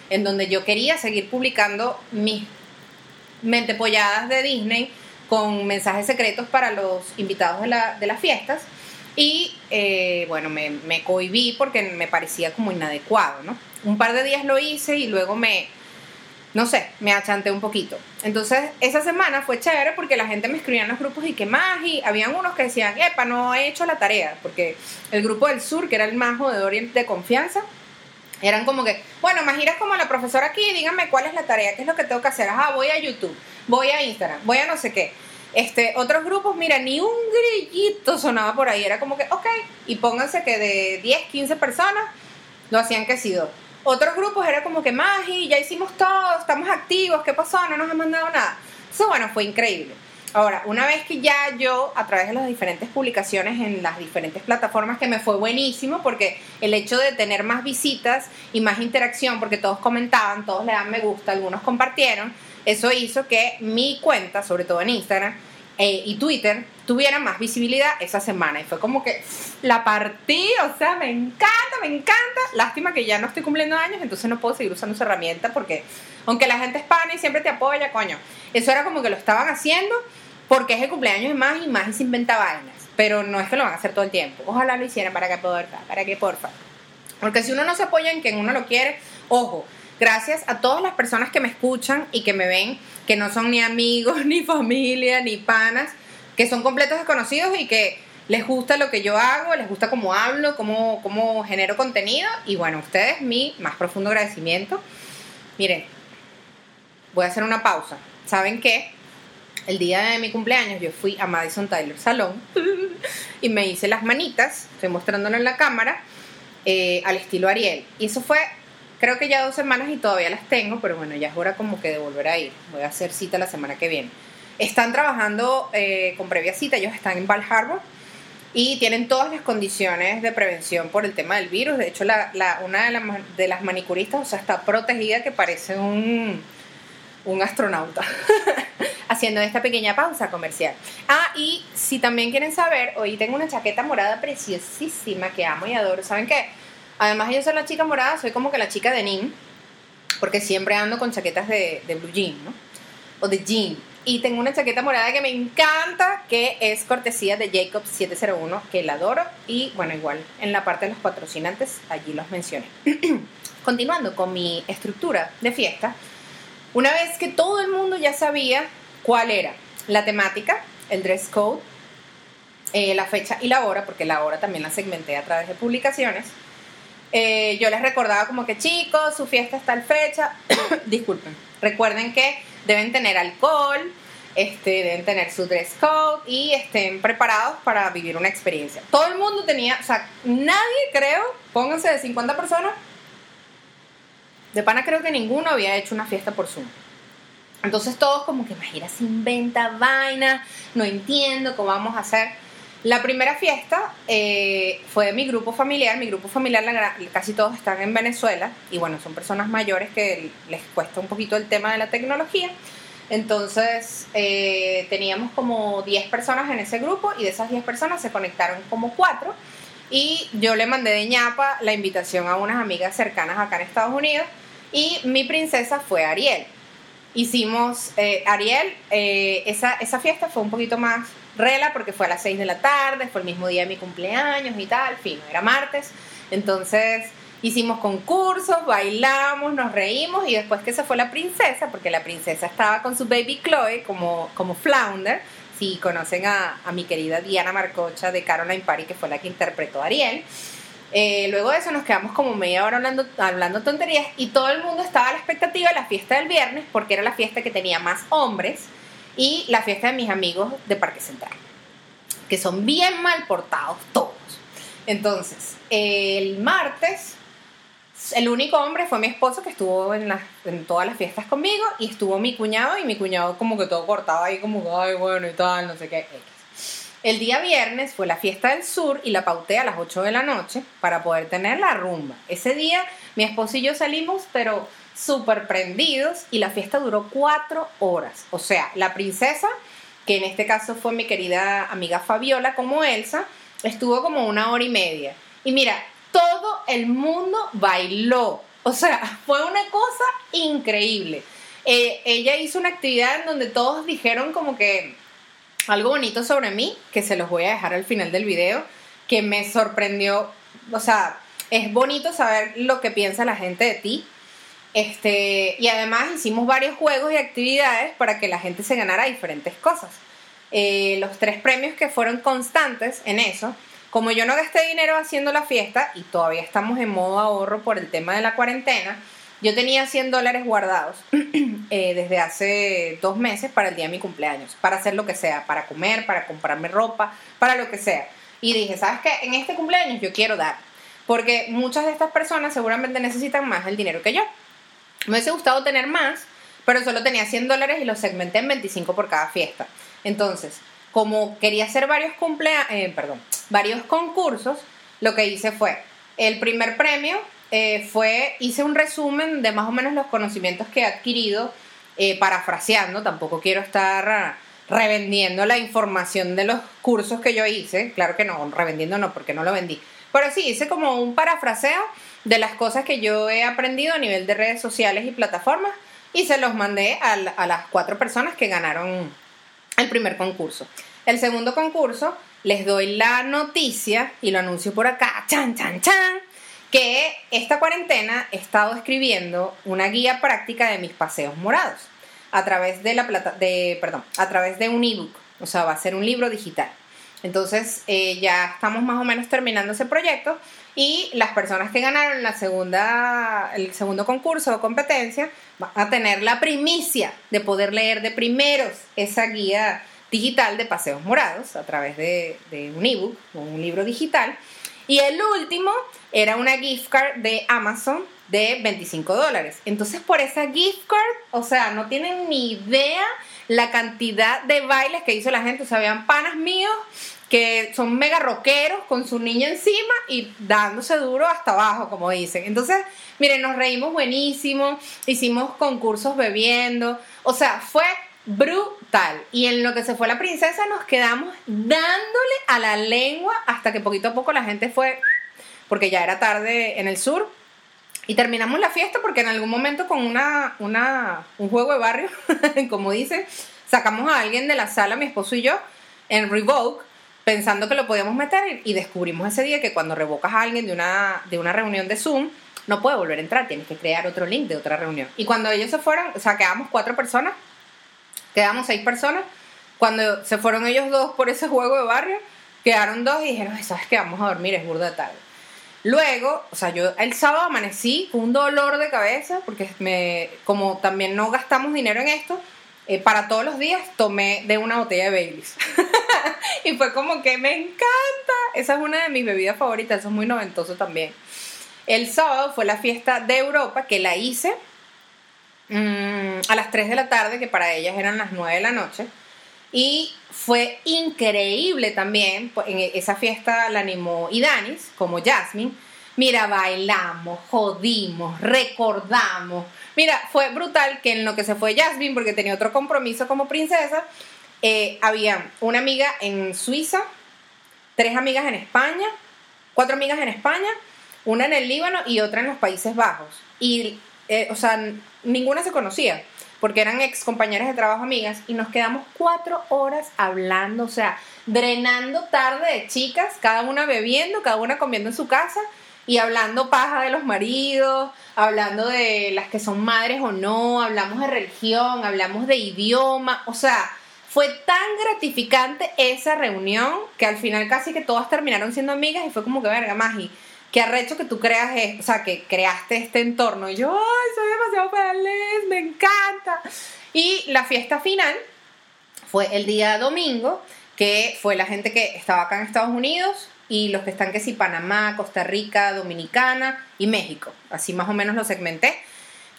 en donde yo quería seguir publicando mis mentepolladas de Disney con mensajes secretos para los invitados de, la- de las fiestas. Y eh, bueno, me, me cohibí porque me parecía como inadecuado, ¿no? Un par de días lo hice y luego me, no sé, me achanté un poquito. Entonces, esa semana fue chévere porque la gente me escribía en los grupos y que más, y habían unos que decían, epa, no he hecho la tarea, porque el grupo del sur, que era el más jodedor y de confianza, eran como que, bueno, Majira es como la profesora aquí, díganme cuál es la tarea, qué es lo que tengo que hacer. Ajá, voy a YouTube, voy a Instagram, voy a no sé qué. Este, otros grupos, mira, ni un grillito sonaba por ahí, era como que, ok, y pónganse que de 10, 15 personas lo hacían que sí dos. Otros grupos era como que, Magi, ya hicimos todo, estamos activos, ¿qué pasó? No nos han mandado nada. Eso, bueno, fue increíble. Ahora, una vez que ya yo, a través de las diferentes publicaciones en las diferentes plataformas, que me fue buenísimo, porque el hecho de tener más visitas y más interacción, porque todos comentaban, todos le dan me gusta, algunos compartieron, eso hizo que mi cuenta, sobre todo en Instagram eh, y Twitter, tuviera más visibilidad esa semana. Y fue como que la partí, o sea, me encanta, me encanta. Lástima que ya no estoy cumpliendo años, entonces no puedo seguir usando esa herramienta, porque aunque la gente es pana y siempre te apoya, coño, eso era como que lo estaban haciendo porque es el cumpleaños de más y más y se inventa. Pero no es que lo van a hacer todo el tiempo. Ojalá lo hicieran para que porfa, para que porfa. Porque si uno no se apoya en quien uno lo quiere, ojo, gracias a todas las personas que me escuchan y que me ven, que no son ni amigos, *laughs* ni familia, ni panas, que son completos desconocidos y que les gusta lo que yo hago, les gusta cómo hablo, cómo, cómo genero contenido. Y bueno, ustedes, mi más profundo agradecimiento. Miren, voy a hacer una pausa. ¿Saben qué? El día de mi cumpleaños yo fui a Madison Tyler Salón *laughs* y me hice las manitas, estoy mostrándolo en la cámara, eh, al estilo Ariel. Y eso fue, creo que ya dos semanas y todavía las tengo, pero bueno, ya es hora como que de volver a ir. Voy a hacer cita la semana que viene. Están trabajando eh, con previa cita, ellos están en Val Harbor y tienen todas las condiciones de prevención por el tema del virus. De hecho, la, una de, las manicuristas, o sea, está protegida que parece un, un astronauta. *laughs* Haciendo esta pequeña pausa comercial. Ah, y si también quieren saber, hoy tengo una chaqueta morada preciosísima que amo y adoro. ¿Saben qué? Además de yo ser la chica morada, soy como que la chica de Nin, porque siempre ando con chaquetas de, de blue jean, ¿no? O de jean. Y tengo una chaqueta morada que me encanta, que es cortesía de Jacobs 701, que la adoro. Y bueno, igual en la parte de los patrocinantes, allí los mencioné. *clears throat* Continuando con mi estructura de fiesta, una vez que todo el mundo ya sabía cuál era la temática, el dress code, eh, la fecha y la hora, porque la hora también la segmenté a través de publicaciones, eh, yo les recordaba como que chicos, su fiesta está tal fecha, *coughs* disculpen, recuerden que deben tener alcohol, este, deben tener su dress code y estén preparados para vivir una experiencia. Todo el mundo tenía, o sea, nadie creo, pónganse de 50 personas, de pana creo que ninguno había hecho una fiesta por Zoom. Entonces todos como que Majira se inventa vaina, no entiendo cómo vamos a hacer. La primera fiesta eh, fue de mi grupo familiar. Mi grupo familiar, casi todos están en Venezuela. Y bueno, son personas mayores que les cuesta un poquito el tema de la tecnología. Entonces, eh, teníamos como 10 personas en ese grupo y de esas 10 personas se conectaron como 4. Y yo le mandé de ñapa la invitación a unas amigas cercanas acá en Estados Unidos. Y mi princesa fue Ariel. Hicimos, eh, Ariel, esa, esa fiesta fue un poquito más rela porque fue a las 6 de la tarde, fue el mismo día de mi cumpleaños y tal, fin, era martes. Entonces hicimos concursos, bailamos, nos reímos y después que se fue la princesa, porque la princesa estaba con su baby Chloe como, como flounder, si conocen a, a mi querida Diana Marcocha de Caroline Party, que fue la que interpretó a Ariel. Eh, luego de eso nos quedamos como media hora hablando, hablando tonterías y todo el mundo estaba a la expectativa de la fiesta del viernes porque era la fiesta que tenía más hombres y la fiesta de mis amigos de Parque Central, que son bien mal portados todos. Entonces, el martes, el único hombre fue mi esposo que estuvo en, las- en todas las fiestas conmigo y estuvo mi cuñado y mi cuñado como que todo cortado ahí como, ay, bueno y tal, no sé qué. El día viernes fue la fiesta del sur y la pauté a las 8 de la noche para poder tener la rumba. Ese día mi esposo y yo salimos, pero súper prendidos y la fiesta duró cuatro horas. O sea, la princesa, que en este caso fue mi querida amiga Fabiola como Elsa, estuvo como una hora y media. Y mira, todo el mundo bailó. O sea, *laughs* fue una cosa increíble. Eh, ella hizo una actividad en donde todos dijeron como que algo bonito sobre mí, que se los voy a dejar al final del video, que me sorprendió. O sea, es bonito saber lo que piensa la gente de ti. Este, y además hicimos varios juegos y actividades para que la gente se ganara diferentes cosas. Eh, los tres premios que fueron constantes en eso, como yo no gasté dinero haciendo la fiesta y todavía estamos en modo ahorro por el tema de la cuarentena, yo tenía 100 dólares guardados *clears throat* eh, desde hace dos meses para el día de mi cumpleaños, para hacer lo que sea, para comer, para comprarme ropa, para lo que sea. Y dije, ¿sabes qué? En este cumpleaños yo quiero dar, porque muchas de estas personas seguramente necesitan más el dinero que yo. Me hubiese gustado tener más, pero solo tenía 100 dólares y los segmenté en 25 por cada fiesta. Entonces, como quería hacer varios cumplea eh, perdón, varios concursos, lo que hice fue, el primer premio eh, fue, hice un resumen de más o menos los conocimientos que he adquirido, eh, parafraseando, tampoco quiero estar revendiendo la información de los cursos que yo hice, claro que no, revendiendo no, porque no lo vendí, pero sí, hice como un parafraseo de las cosas que yo he aprendido a nivel de redes sociales y plataformas y se los mandé a, a las cuatro personas que ganaron el primer concurso. El segundo concurso, les doy la noticia y lo anuncio por acá, chan, chan, chan, que esta cuarentena he estado escribiendo una guía práctica de mis paseos morados a través de la plata, de, perdón, a través de un ebook, o sea, va a ser un libro digital. Entonces, eh, ya estamos más o menos terminando ese proyecto y las personas que ganaron la segunda, el segundo concurso o competencia van a tener la primicia de poder leer de primeros esa guía digital de paseos morados a través de, de un ebook o un libro digital. Y el último era una gift card de Amazon de 25 dólares. Entonces, por esa gift card, o sea, no tienen ni idea la cantidad de bailes que hizo la gente. O sea, habían panas míos que son mega rockeros con su niña encima y dándose duro hasta abajo, como dicen. Entonces, miren, nos reímos buenísimo, hicimos concursos bebiendo, o sea, fue brutal. Y en lo que se fue la princesa nos quedamos dándole a la lengua hasta que poquito a poco la gente fue, porque ya era tarde en el sur, y terminamos la fiesta porque en algún momento con una, una, un juego de barrio, *laughs* como dice, sacamos a alguien de la sala, mi esposo y yo, en Revoke, pensando que lo podíamos meter y descubrimos ese día que cuando revocas a alguien de una, de una reunión de Zoom, no puede volver a entrar, tienes que crear otro link de otra reunión. Y cuando ellos se fueron, o sea, quedamos cuatro personas, quedamos seis personas, cuando se fueron ellos dos por ese juego de barrio, quedaron dos y dijeron, "Ay, ¿sabes qué? Vamos a dormir, es burda de tarde. Luego, o sea, yo el sábado amanecí con un dolor de cabeza, porque me, como también no gastamos dinero en esto, eh, para todos los días tomé de una botella de Baileys. *laughs* *laughs* y fue como que me encanta. Esa es una de mis bebidas favoritas, eso es muy noventoso también. El sábado fue la fiesta de Europa, que la hice mm, a las 3 de la tarde, que para ellas eran las 9 de la noche. Y fue increíble también, pues, en esa fiesta la animó Idanis, como Jasmine. Mira, bailamos, jodimos, recordamos. Mira, fue brutal que en lo que se fue Jasmine, porque tenía otro compromiso como princesa, eh, había una amiga en Suiza, tres amigas en España, cuatro amigas en España, una en el Líbano y otra en los Países Bajos. Y, eh, o sea, ninguna se conocía, porque eran ex compañeras de trabajo amigas, y nos quedamos cuatro horas hablando, o sea, drenando tarde de chicas, cada una bebiendo, cada una comiendo en su casa y hablando paja de los maridos, hablando de las que son madres o no, hablamos de religión, hablamos de idioma, o sea, fue tan gratificante esa reunión que al final casi que todas terminaron siendo amigas y fue como que verga, Magi, qué arrecho que tú creas, es- o sea, que creaste este entorno. Y yo, ay, soy demasiado feliz, me encanta. Y la fiesta final fue el día domingo, que fue la gente que estaba acá en Estados Unidos y los que están que sí, Panamá, Costa Rica, Dominicana y México. Así más o menos lo segmenté.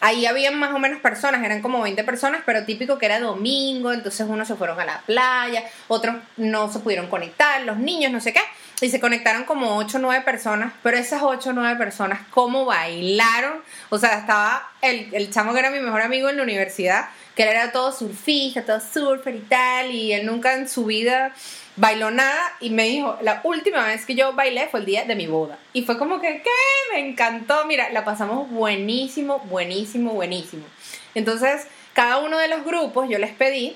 Ahí habían más o menos personas, eran como 20 personas, pero típico que era domingo, entonces unos se fueron a la playa, otros no se pudieron conectar, los niños, no sé qué, y se conectaron como 8 o 9 personas, pero esas 8 o 9 personas, ¿cómo bailaron? O sea, estaba el, chamo que era mi mejor amigo en la universidad, que él era todo surfista, todo surfer y tal, y él nunca en su vida bailó nada y me dijo, la última vez que yo bailé fue el día de mi boda. Y fue como que, ¿qué? Me encantó, mira, la pasamos buenísimo, buenísimo, buenísimo. Entonces, cada uno de los grupos yo les pedí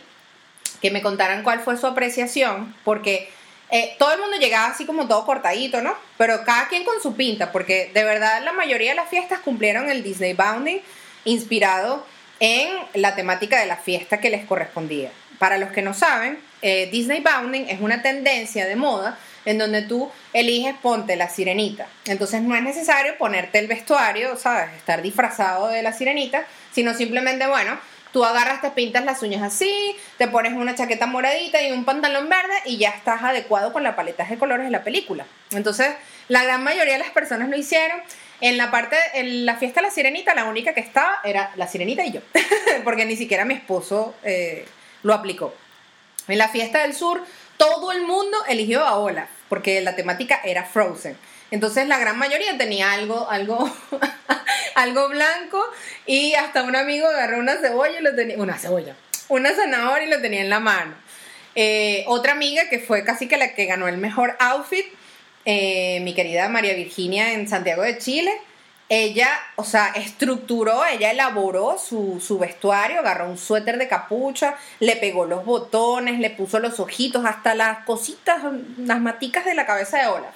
que me contaran cuál fue su apreciación, porque eh, todo el mundo llegaba así como todo cortadito, ¿no? Pero cada quien con su pinta, porque de verdad la mayoría de las fiestas cumplieron el Disney Bounding inspirado en la temática de la fiesta que les correspondía. Para los que no saben, eh, Disney Bounding es una tendencia de moda en donde tú eliges ponte la sirenita. Entonces no es necesario ponerte el vestuario, ¿sabes? Estar disfrazado de la sirenita, sino simplemente, bueno, tú agarras, te pintas las uñas así, te pones una chaqueta moradita y un pantalón verde y ya estás adecuado con la paleta de colores de la película. Entonces, la gran mayoría de las personas lo hicieron. En la parte, en la fiesta de la sirenita, la única que estaba era la sirenita y yo, *laughs* porque ni siquiera mi esposo eh, lo aplicó. En la fiesta del sur, todo el mundo eligió a Olaf, porque la temática era Frozen. Entonces la gran mayoría tenía algo, algo, *laughs* algo blanco y hasta un amigo agarró una cebolla y lo tenía, una cebolla, una zanahoria y lo tenía en la mano. Eh, otra amiga que fue casi que la que ganó el mejor outfit, eh, mi querida María Virginia en Santiago de Chile, ella, o sea, estructuró, ella elaboró su, su, vestuario, agarró un suéter de capucha, le pegó los botones, le puso los ojitos, hasta las cositas, las maticas de la cabeza de Olaf.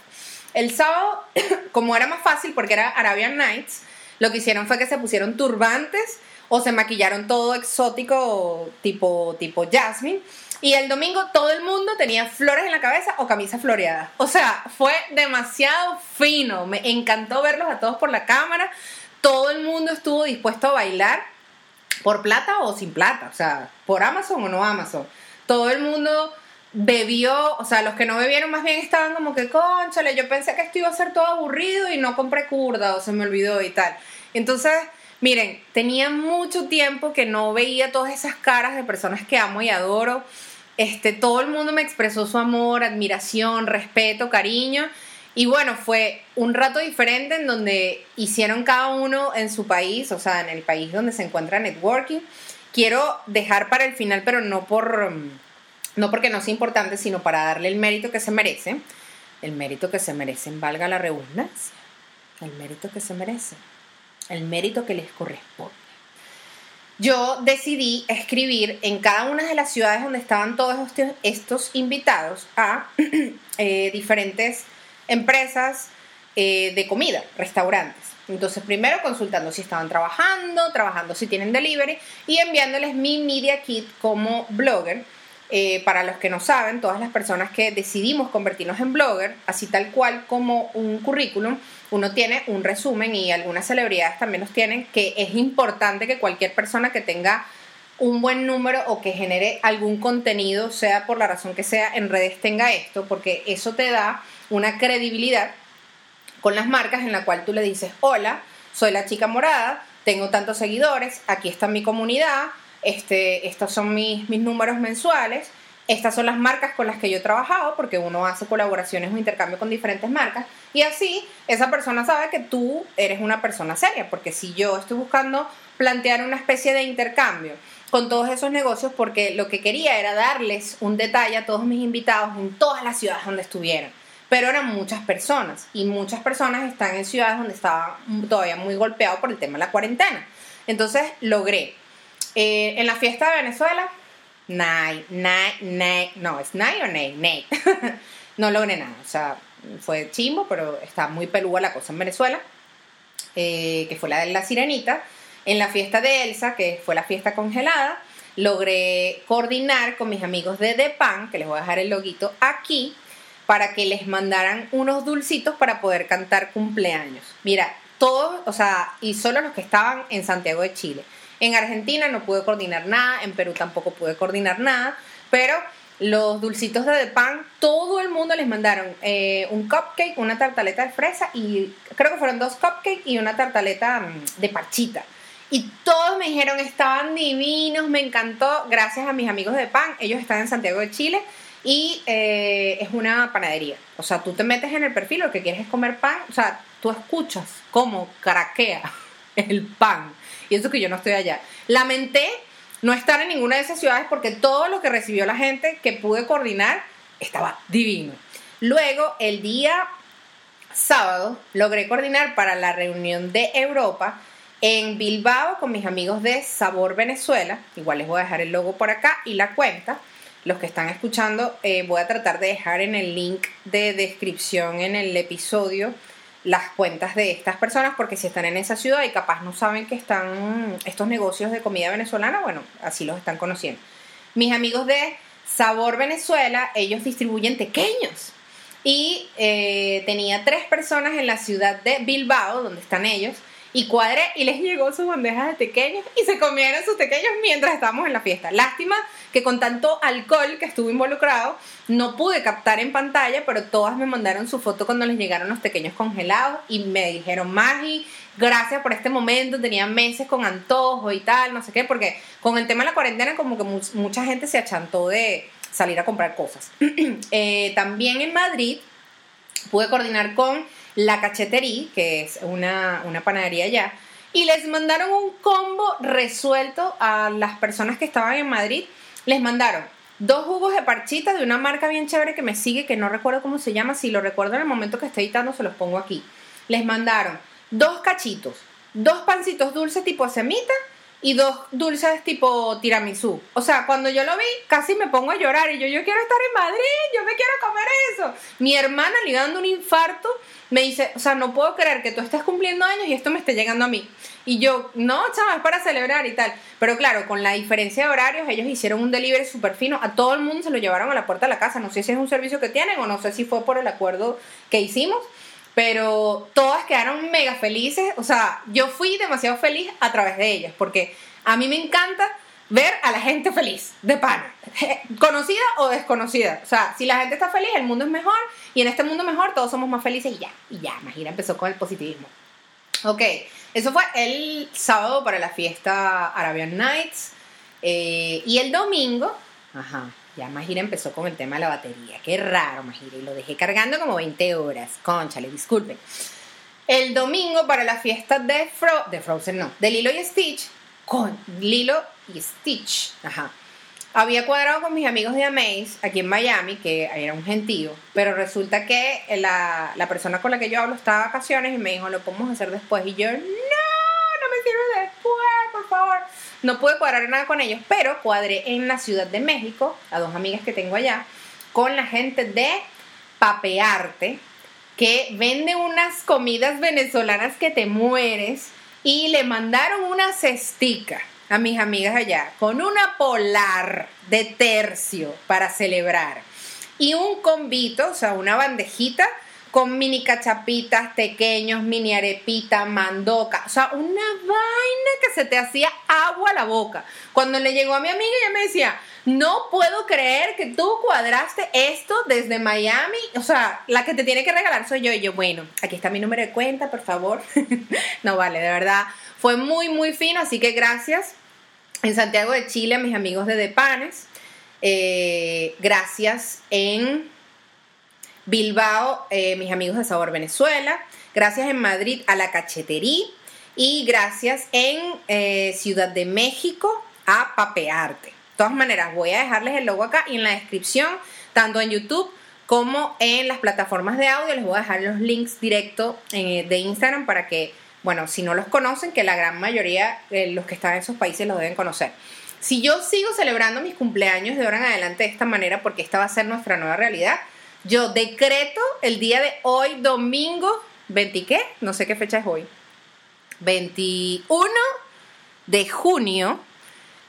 El sábado, *coughs* como era más fácil porque era Arabian Nights, lo que hicieron fue que se pusieron turbantes o se maquillaron todo exótico tipo, tipo Jasmine. Y el domingo todo el mundo tenía flores en la cabeza o camisas floreadas. O sea, fue demasiado fino. Me encantó verlos a todos por la cámara. Todo el mundo estuvo dispuesto a bailar por plata o sin plata. O sea, por Amazon o no Amazon. Todo el mundo bebió, o sea, los que no bebieron más bien estaban como que, conchale, yo pensé que esto iba a ser todo aburrido y no compré curda o se me olvidó y tal. Entonces, miren, tenía mucho tiempo que no veía todas esas caras de personas que amo y adoro. Este, todo el mundo me expresó su amor, admiración, respeto, cariño. Y bueno, fue un rato diferente en donde hicieron cada uno en su país, o sea, en el país donde se encuentra networking. Quiero dejar para el final, pero no por no porque no sea importante, sino para darle el mérito que se merece. El mérito que se merecen, valga la redundancia. El mérito que se merece. El mérito que les corresponde. Yo decidí escribir en cada una de las ciudades donde estaban todos estos, invitados a *clears throat* eh, diferentes empresas eh, de comida, restaurantes. Entonces, primero consultando si estaban trabajando, trabajando si tienen delivery y enviándoles mi media kit como blogger eh, para los que no saben, todas las personas que decidimos convertirnos en blogger, así tal cual como un currículum, uno tiene un resumen y algunas celebridades también los tienen, que es importante que cualquier persona que tenga un buen número o que genere algún contenido, sea por la razón que sea, en redes tenga esto, porque eso te da una credibilidad con las marcas en la cual tú le dices, hola, soy la chica morada, tengo tantos seguidores, aquí está mi comunidad, este, estos son mis, mis números mensuales, estas son las marcas con las que yo he trabajado, porque uno hace colaboraciones o intercambio con diferentes marcas, y así esa persona sabe que tú eres una persona seria, porque si yo estoy buscando plantear una especie de intercambio con todos esos negocios, porque lo que quería era darles un detalle a todos mis invitados en todas las ciudades donde estuvieran. Pero eran muchas personas, y muchas personas están en ciudades donde estaba todavía muy golpeado por el tema de la cuarentena. Entonces logré. Eh, en la fiesta de Venezuela, Nay, nay, nay, no, ¿es nay o nay? Nay. *laughs* no logré nada, o sea, fue chimbo, pero está muy pelúa la cosa en Venezuela, eh, que fue la de la sirenita. En la fiesta de Elsa, que fue la fiesta congelada, logré coordinar con mis amigos de The Pan, que les voy a dejar el loguito aquí, para que les mandaran unos dulcitos para poder cantar cumpleaños. Mira, todos, o sea, y solo los que estaban en Santiago de Chile. En Argentina no pude coordinar nada, en Perú tampoco pude coordinar nada, pero los dulcitos de Pan, todo el mundo les mandaron eh, un cupcake, una tartaleta de fresa y creo que fueron dos cupcakes y una tartaleta mm, de parchita. Y todos me dijeron, estaban divinos, me encantó, gracias a mis amigos de Pan, ellos están en Santiago de Chile y eh, es una panadería. O sea, tú te metes en el perfil, lo que quieres es comer pan, o sea, tú escuchas cómo craquea *laughs* el pan y eso que yo no estoy allá. Lamenté no estar en ninguna de esas ciudades porque todo lo que recibió la gente que pude coordinar estaba divino. Luego, el día sábado, logré coordinar para la reunión de Europa en Bilbao con mis amigos de Sabor Venezuela. Igual les voy a dejar el logo por acá y la cuenta. Los que están escuchando, eh, voy a tratar de dejar en el link de descripción en el episodio las cuentas de estas personas porque si están en esa ciudad y capaz no saben que están estos negocios de comida venezolana, bueno, así los están conociendo. Mis amigos de Sabor Venezuela, ellos distribuyen pequeños y eh, tenía tres personas en la ciudad de Bilbao, donde están ellos, y cuadré y les llegó su bandeja de pequeños y se comieron sus pequeños mientras estábamos en la fiesta. Lástima que con tanto alcohol que estuvo involucrado no pude captar en pantalla, pero todas me mandaron su foto cuando les llegaron los pequeños congelados y me dijeron, Magi, gracias por este momento, tenía meses con antojo y tal, no sé qué, porque con el tema de la cuarentena como que mucha gente se achantó de salir a comprar cosas. *clears throat* Eh, también en Madrid pude coordinar con la Cachetería, que es una, una panadería allá, y les mandaron un combo resuelto a las personas que estaban en Madrid. Les mandaron dos jugos de parchita de una marca bien chévere que me sigue, que no recuerdo cómo se llama, si lo recuerdo en el momento que estoy editando se los pongo aquí. Les mandaron dos cachitos, dos pancitos dulces tipo semita y dos dulces tipo tiramisú. O sea, cuando yo lo vi, casi me pongo a llorar y yo, yo quiero estar en Madrid, yo me quiero comer eso. Mi hermana le dando un infarto, me dice, o sea, no puedo creer que tú estés cumpliendo años y esto me esté llegando a mí. Y yo, no, chaval, es para celebrar y tal. Pero claro, con la diferencia de horarios, ellos hicieron un delivery súper fino. A todo el mundo se lo llevaron a la puerta de la casa. No sé si es un servicio que tienen o no sé si fue por el acuerdo que hicimos pero todas quedaron mega felices. O sea, yo fui demasiado feliz a través de ellas, porque a mí me encanta ver a la gente feliz, de pana, *laughs* conocida o desconocida. O sea, si la gente está feliz, el mundo es mejor, y en este mundo mejor todos somos más felices y ya, y ya, Magira empezó con el positivismo. Ok, eso fue el sábado para la fiesta Arabian Nights, eh, y el domingo, ajá, ya Magira empezó con el tema de la batería. Qué raro, Magira. Y lo dejé cargando como 20 horas. Conchale, disculpen. El domingo para la fiesta de, Fro de Frozen, no, de Lilo y Stitch, con Lilo y Stitch. Ajá. Había cuadrado con mis amigos de Amaze aquí en Miami, que era un gentío, pero resulta que la, la persona con la que yo hablo estaba de vacaciones y me dijo, lo podemos hacer después. Y yo, no, por favor. No pude cuadrar nada con ellos, pero cuadré en la Ciudad de México, a dos amigas que tengo allá, con la gente de Papearte, que vende unas comidas venezolanas que te mueres y le mandaron una cestica a mis amigas allá con una polar de tercio para celebrar y un convito, o sea, una bandejita con mini cachapitas, pequeños, mini arepita, mandoca, o sea, una vaina que se te hacía agua a la boca. Cuando le llegó a mi amiga, ella me decía, no puedo creer que tú cuadraste esto desde Miami, o sea, la que te tiene que regalar soy yo. Y yo, bueno, aquí está mi número de cuenta, por favor. *laughs* no vale, de verdad, fue muy, muy fino, así que gracias. En Santiago de Chile, a mis amigos de Depanes. Eh, gracias en Bilbao, eh, mis amigos de Sabor Venezuela. Gracias en Madrid a la Cachetería. Y gracias en eh, Ciudad de México a Papearte. De todas maneras, voy a dejarles el logo acá y en la descripción, tanto en YouTube como en las plataformas de audio. Les voy a dejar los links directos eh, de Instagram para que, bueno, si no los conocen, que la gran mayoría de los que están en esos países los deben conocer. Si yo sigo celebrando mis cumpleaños de ahora en adelante de esta manera, porque esta va a ser nuestra nueva realidad, yo decreto el día de hoy, domingo, 20 qué, no sé qué fecha es hoy, 21 de junio,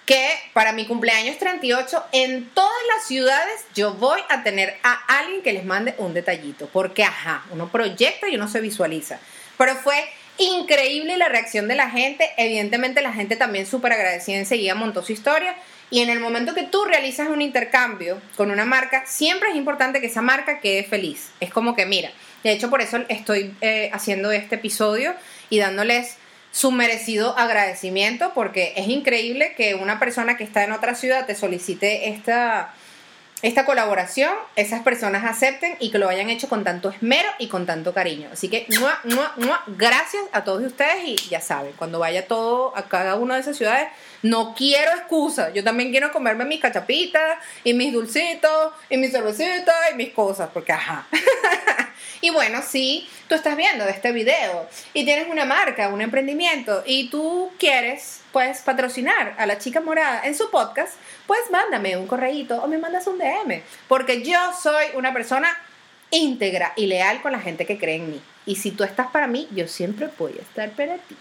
que para mi cumpleaños 38, en todas las ciudades yo voy a tener a alguien que les mande un detallito, porque ajá, uno proyecta y uno se visualiza. Pero fue increíble la reacción de la gente, evidentemente la gente también súper agradecida enseguida montó su historia. Y en el momento que tú realizas un intercambio con una marca, siempre es importante que esa marca quede feliz. Es como que, mira, de hecho por eso estoy eh, haciendo este episodio y dándoles su merecido agradecimiento porque es increíble que una persona que está en otra ciudad te solicite esta, esta colaboración, esas personas acepten y que lo hayan hecho con tanto esmero y con tanto cariño. Así que mua, mua, mua, gracias a todos ustedes y ya saben, cuando vaya todo a cada una de esas ciudades, no quiero excusa. Yo también quiero comerme mis cachapitas y mis dulcitos y mis cervecitas y mis cosas, porque ajá. *laughs* y bueno, si tú estás viendo este video y tienes una marca, un emprendimiento y tú quieres pues patrocinar a la chica morada en su podcast, pues mándame un correíto o me mandas un DM, porque yo soy una persona íntegra y leal con la gente que cree en mí. Y si tú estás para mí, yo siempre voy a estar para ti.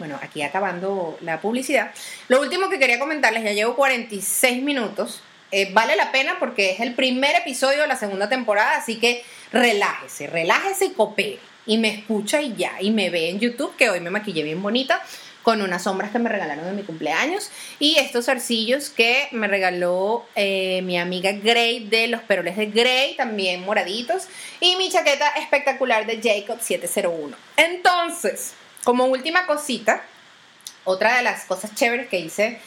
Bueno, aquí acabando la publicidad. Lo último que quería comentarles, ya llevo 46 minutos. Eh, vale la pena porque es el primer episodio de la segunda temporada, así que relájese, relájese y coopere. Y me escucha y ya, y me ve en YouTube, que hoy me maquillé bien bonita, con unas sombras que me regalaron en mi cumpleaños y estos arcillos que me regaló eh, mi amiga Grey de los peroles de Grey, también moraditos, y mi chaqueta espectacular de Jacob 701. Entonces, como última cosita, otra de las cosas chéveres que hice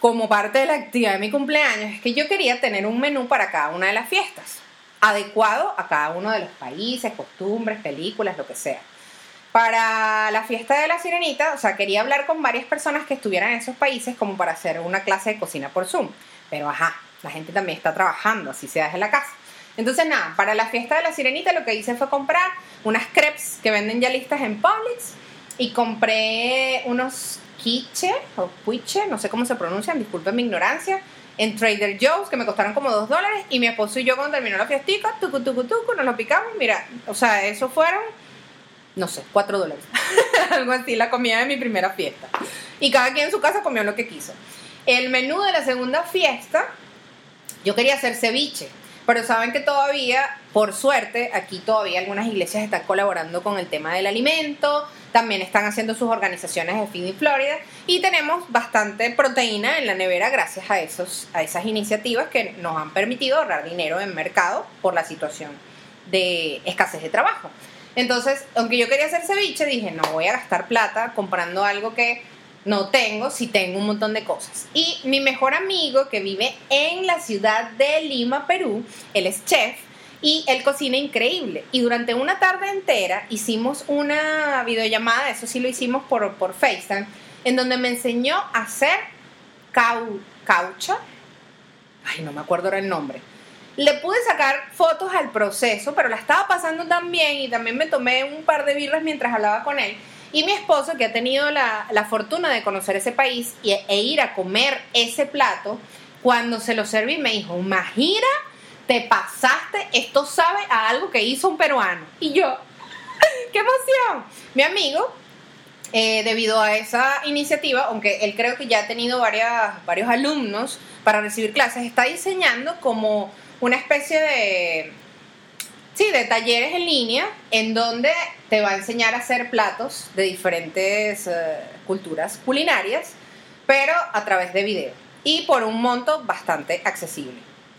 como parte de la actividad de mi cumpleaños es que yo quería tener un menú para cada una de las fiestas, adecuado a cada uno de los países, costumbres, películas, lo que sea. Para la fiesta de la sirenita, o sea, quería hablar con varias personas que estuvieran en esos países como para hacer una clase de cocina por Zoom. Pero ajá, la gente también está trabajando, así sea desde la casa. Entonces, nada, para la fiesta de la sirenita lo que hice fue comprar unas crepes que venden ya listas en Publix y compré unos quiche o quiche, no sé cómo se pronuncian, disculpen mi ignorancia, en Trader Joe's que me costaron como dos dólares y mi esposo y yo cuando terminó la fiestica, tucu, tucu, tucu, nos lo picamos, mira, o sea, eso fueron, no sé, cuatro dólares, *laughs* algo así, la comida de mi primera fiesta. Y cada quien en su casa comió lo que quiso. El menú de la segunda fiesta, yo quería hacer ceviche, pero saben que todavía, por suerte, aquí todavía algunas iglesias están colaborando con el tema del alimento, también están haciendo sus organizaciones de Feeding Florida y tenemos bastante proteína en la nevera gracias a, esos, a esas iniciativas que nos han permitido ahorrar dinero en mercado por la situación de escasez de trabajo. Entonces, aunque yo quería hacer ceviche, dije, no voy a gastar plata comprando algo que no tengo si tengo un montón de cosas. Y mi mejor amigo que vive en la ciudad de Lima, Perú, él es chef y él cocina increíble. Y durante una tarde entera hicimos una videollamada, eso sí lo hicimos por, por FaceTime, en donde me enseñó a hacer cau, caucha. Ay, no me acuerdo ahora el nombre. Le pude sacar fotos al proceso, pero la estaba pasando tan bien y también me tomé un par de birras mientras hablaba con él. Y mi esposo, que ha tenido la, la fortuna de conocer ese país y, e ir a comer ese plato, cuando se lo serví me dijo, Majira, te pasaste, esto sabe a algo que hizo un peruano. Y yo, *laughs* ¡qué emoción! Mi amigo, eh, debido a esa iniciativa, aunque él creo que ya ha tenido varias, varios alumnos para recibir clases, está diseñando como una especie de, sí, de talleres en línea en donde te va a enseñar a hacer platos de diferentes eh, culturas culinarias, pero a través de video y por un monto bastante accesible.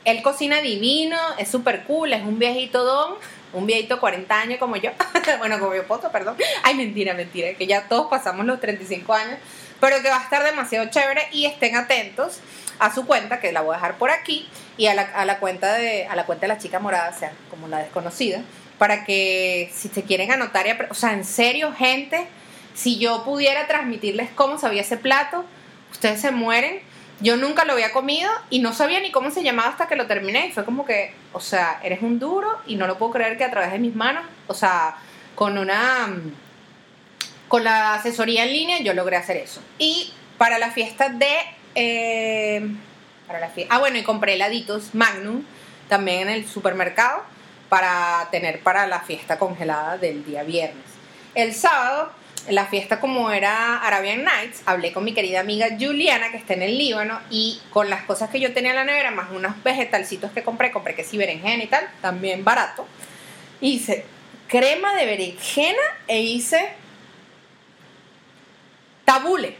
Él cocina divino, es súper cool, es un viejito don, un viejito 40 años como yo, *laughs* bueno, como mi esposo, perdón. Ay, mentira, mentira, que ya todos pasamos los 35 años, pero que va a estar demasiado chévere y estén atentos a su cuenta, que la voy a dejar por aquí, y a la, a la cuenta de a la cuenta de la chica morada, o sea, como la desconocida, para que si se quieren anotar, y o sea, en serio, gente, si yo pudiera transmitirles cómo sabía ese plato, ustedes se mueren. Yo nunca lo había comido y no sabía ni cómo se llamaba hasta que lo terminé. Y fue como que, o sea, eres un duro y no lo puedo creer que a través de mis manos, o sea, con una. Con la asesoría en línea yo logré hacer eso. Y para la fiesta de. eh, para la fiesta. Ah, bueno, y compré heladitos Magnum también en el supermercado para tener para la fiesta congelada del día viernes. El sábado, la fiesta como era Arabian Nights, hablé con mi querida amiga Juliana, que está en el Líbano, y con las cosas que yo tenía en la nevera, más unos vegetalcitos que compré, compré que sí berenjena y tal, también barato, hice crema de berenjena e hice tabule.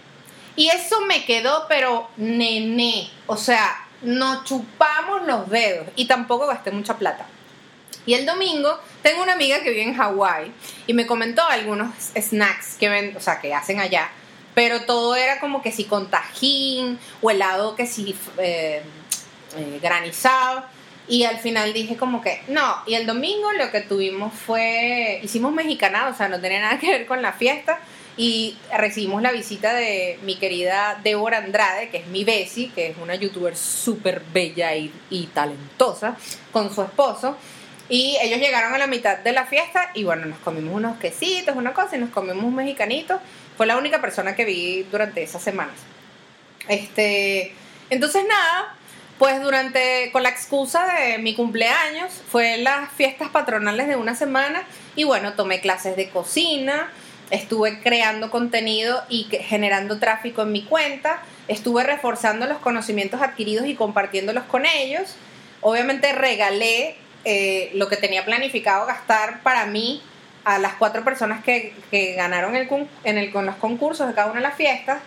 Y eso me quedó, pero nené. O sea, nos chupamos los dedos y tampoco gasté mucha plata. Y el domingo tengo una amiga que vive en Hawái y me comentó algunos snacks que ven, o sea, que hacen allá, pero todo era como que si con tajín o helado que si eh, eh, granizado. Y al final dije como que no. Y el domingo lo que tuvimos fue, hicimos mexicanado, o sea, no tenía nada que ver con la fiesta. Y recibimos la visita de mi querida Débora Andrade, que es mi Bessie, que es una youtuber súper bella y, y talentosa, con su esposo. Y ellos llegaron a la mitad de la fiesta y bueno, nos comimos unos quesitos, una cosa, y nos comimos un mexicanito. Fue la única persona que vi durante esas semanas. Este, entonces nada, pues durante, con la excusa de mi cumpleaños, fue las fiestas patronales de una semana y bueno, tomé clases de cocina, estuve creando contenido y generando tráfico en mi cuenta, estuve reforzando los conocimientos adquiridos y compartiéndolos con ellos. Obviamente regalé eh, lo que tenía planificado gastar para mí a las cuatro personas que, que ganaron el, en el, con los concursos de cada una de las fiestas.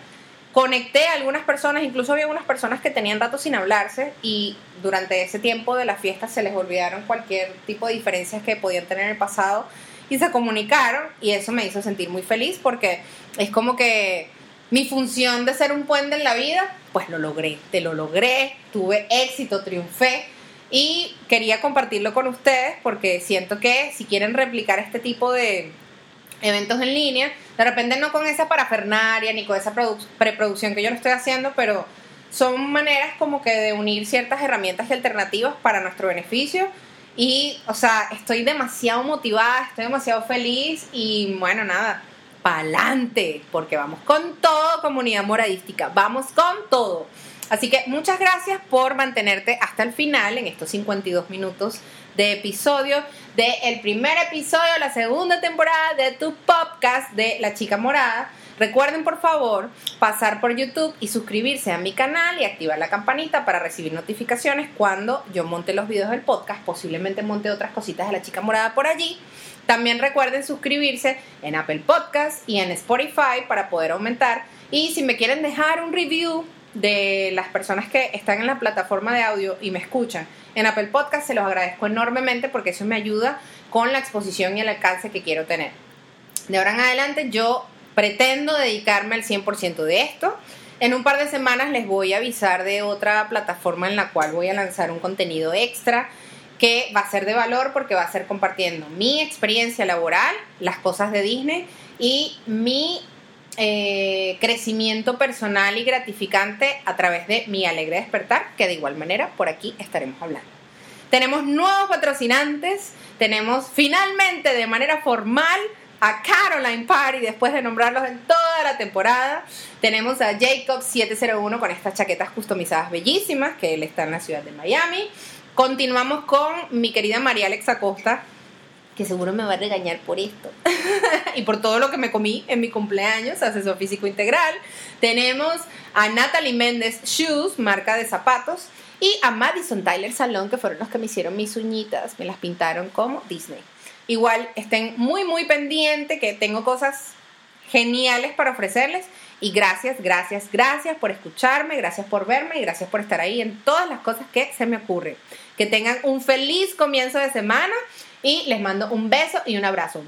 Conecté a algunas personas, incluso había unas personas que tenían rato sin hablarse y durante ese tiempo de la fiesta se les olvidaron cualquier tipo de diferencias que podían tener en el pasado y se comunicaron y eso me hizo sentir muy feliz porque es como que mi función de ser un puente en la vida, pues lo logré, te lo logré, tuve éxito, triunfé y quería compartirlo con ustedes porque siento que si quieren replicar este tipo de eventos en línea, de repente no con esa parafernaria ni con esa produ- preproducción que yo lo estoy haciendo, pero son maneras como que de unir ciertas herramientas y alternativas para nuestro beneficio. Y, o sea, estoy demasiado motivada, estoy demasiado feliz y bueno, nada, pa'lante, porque vamos con todo, comunidad moradística, vamos con todo. Así que muchas gracias por mantenerte hasta el final en estos 52 minutos de episodio del primer episodio de la segunda temporada de tu podcast de La Chica Morada. Recuerden por favor pasar por YouTube y suscribirse a mi canal y activar la campanita para recibir notificaciones cuando yo monte los videos del podcast. Posiblemente monte otras cositas de La Chica Morada por allí. También recuerden suscribirse en Apple Podcast y en Spotify para poder aumentar. Y si me quieren dejar un review de las personas que están en la plataforma de audio y me escuchan en Apple Podcast, se los agradezco enormemente porque eso me ayuda con la exposición y el alcance que quiero tener. De ahora en adelante yo pretendo dedicarme al 100% de esto. En un par de semanas les voy a avisar de otra plataforma en la cual voy a lanzar un contenido extra que va a ser de valor porque va a ser compartiendo mi experiencia laboral, las cosas de Disney y mi eh, crecimiento personal y gratificante a través de mi alegre despertar, que de igual manera por aquí estaremos hablando. Tenemos nuevos patrocinantes, tenemos finalmente de manera formal a Caroline Party después de nombrarlos en toda la temporada. Tenemos a Jacob 701 con estas chaquetas customizadas bellísimas, que él está en la ciudad de Miami. Continuamos con mi querida María Alexa Costa, que seguro me va a regañar por esto *laughs* y por todo lo que me comí en mi cumpleaños, asesor físico integral. Tenemos a Natalie Méndez Shoes, marca de zapatos, y a Madison Tyler Salón, que fueron los que me hicieron mis uñitas, me las pintaron como Disney. Igual estén muy, muy pendientes que tengo cosas geniales para ofrecerles. Y gracias, gracias, gracias por escucharme, gracias por verme y gracias por estar ahí en todas las cosas que se me ocurren. Que tengan un feliz comienzo de semana y les mando un beso y un abrazo.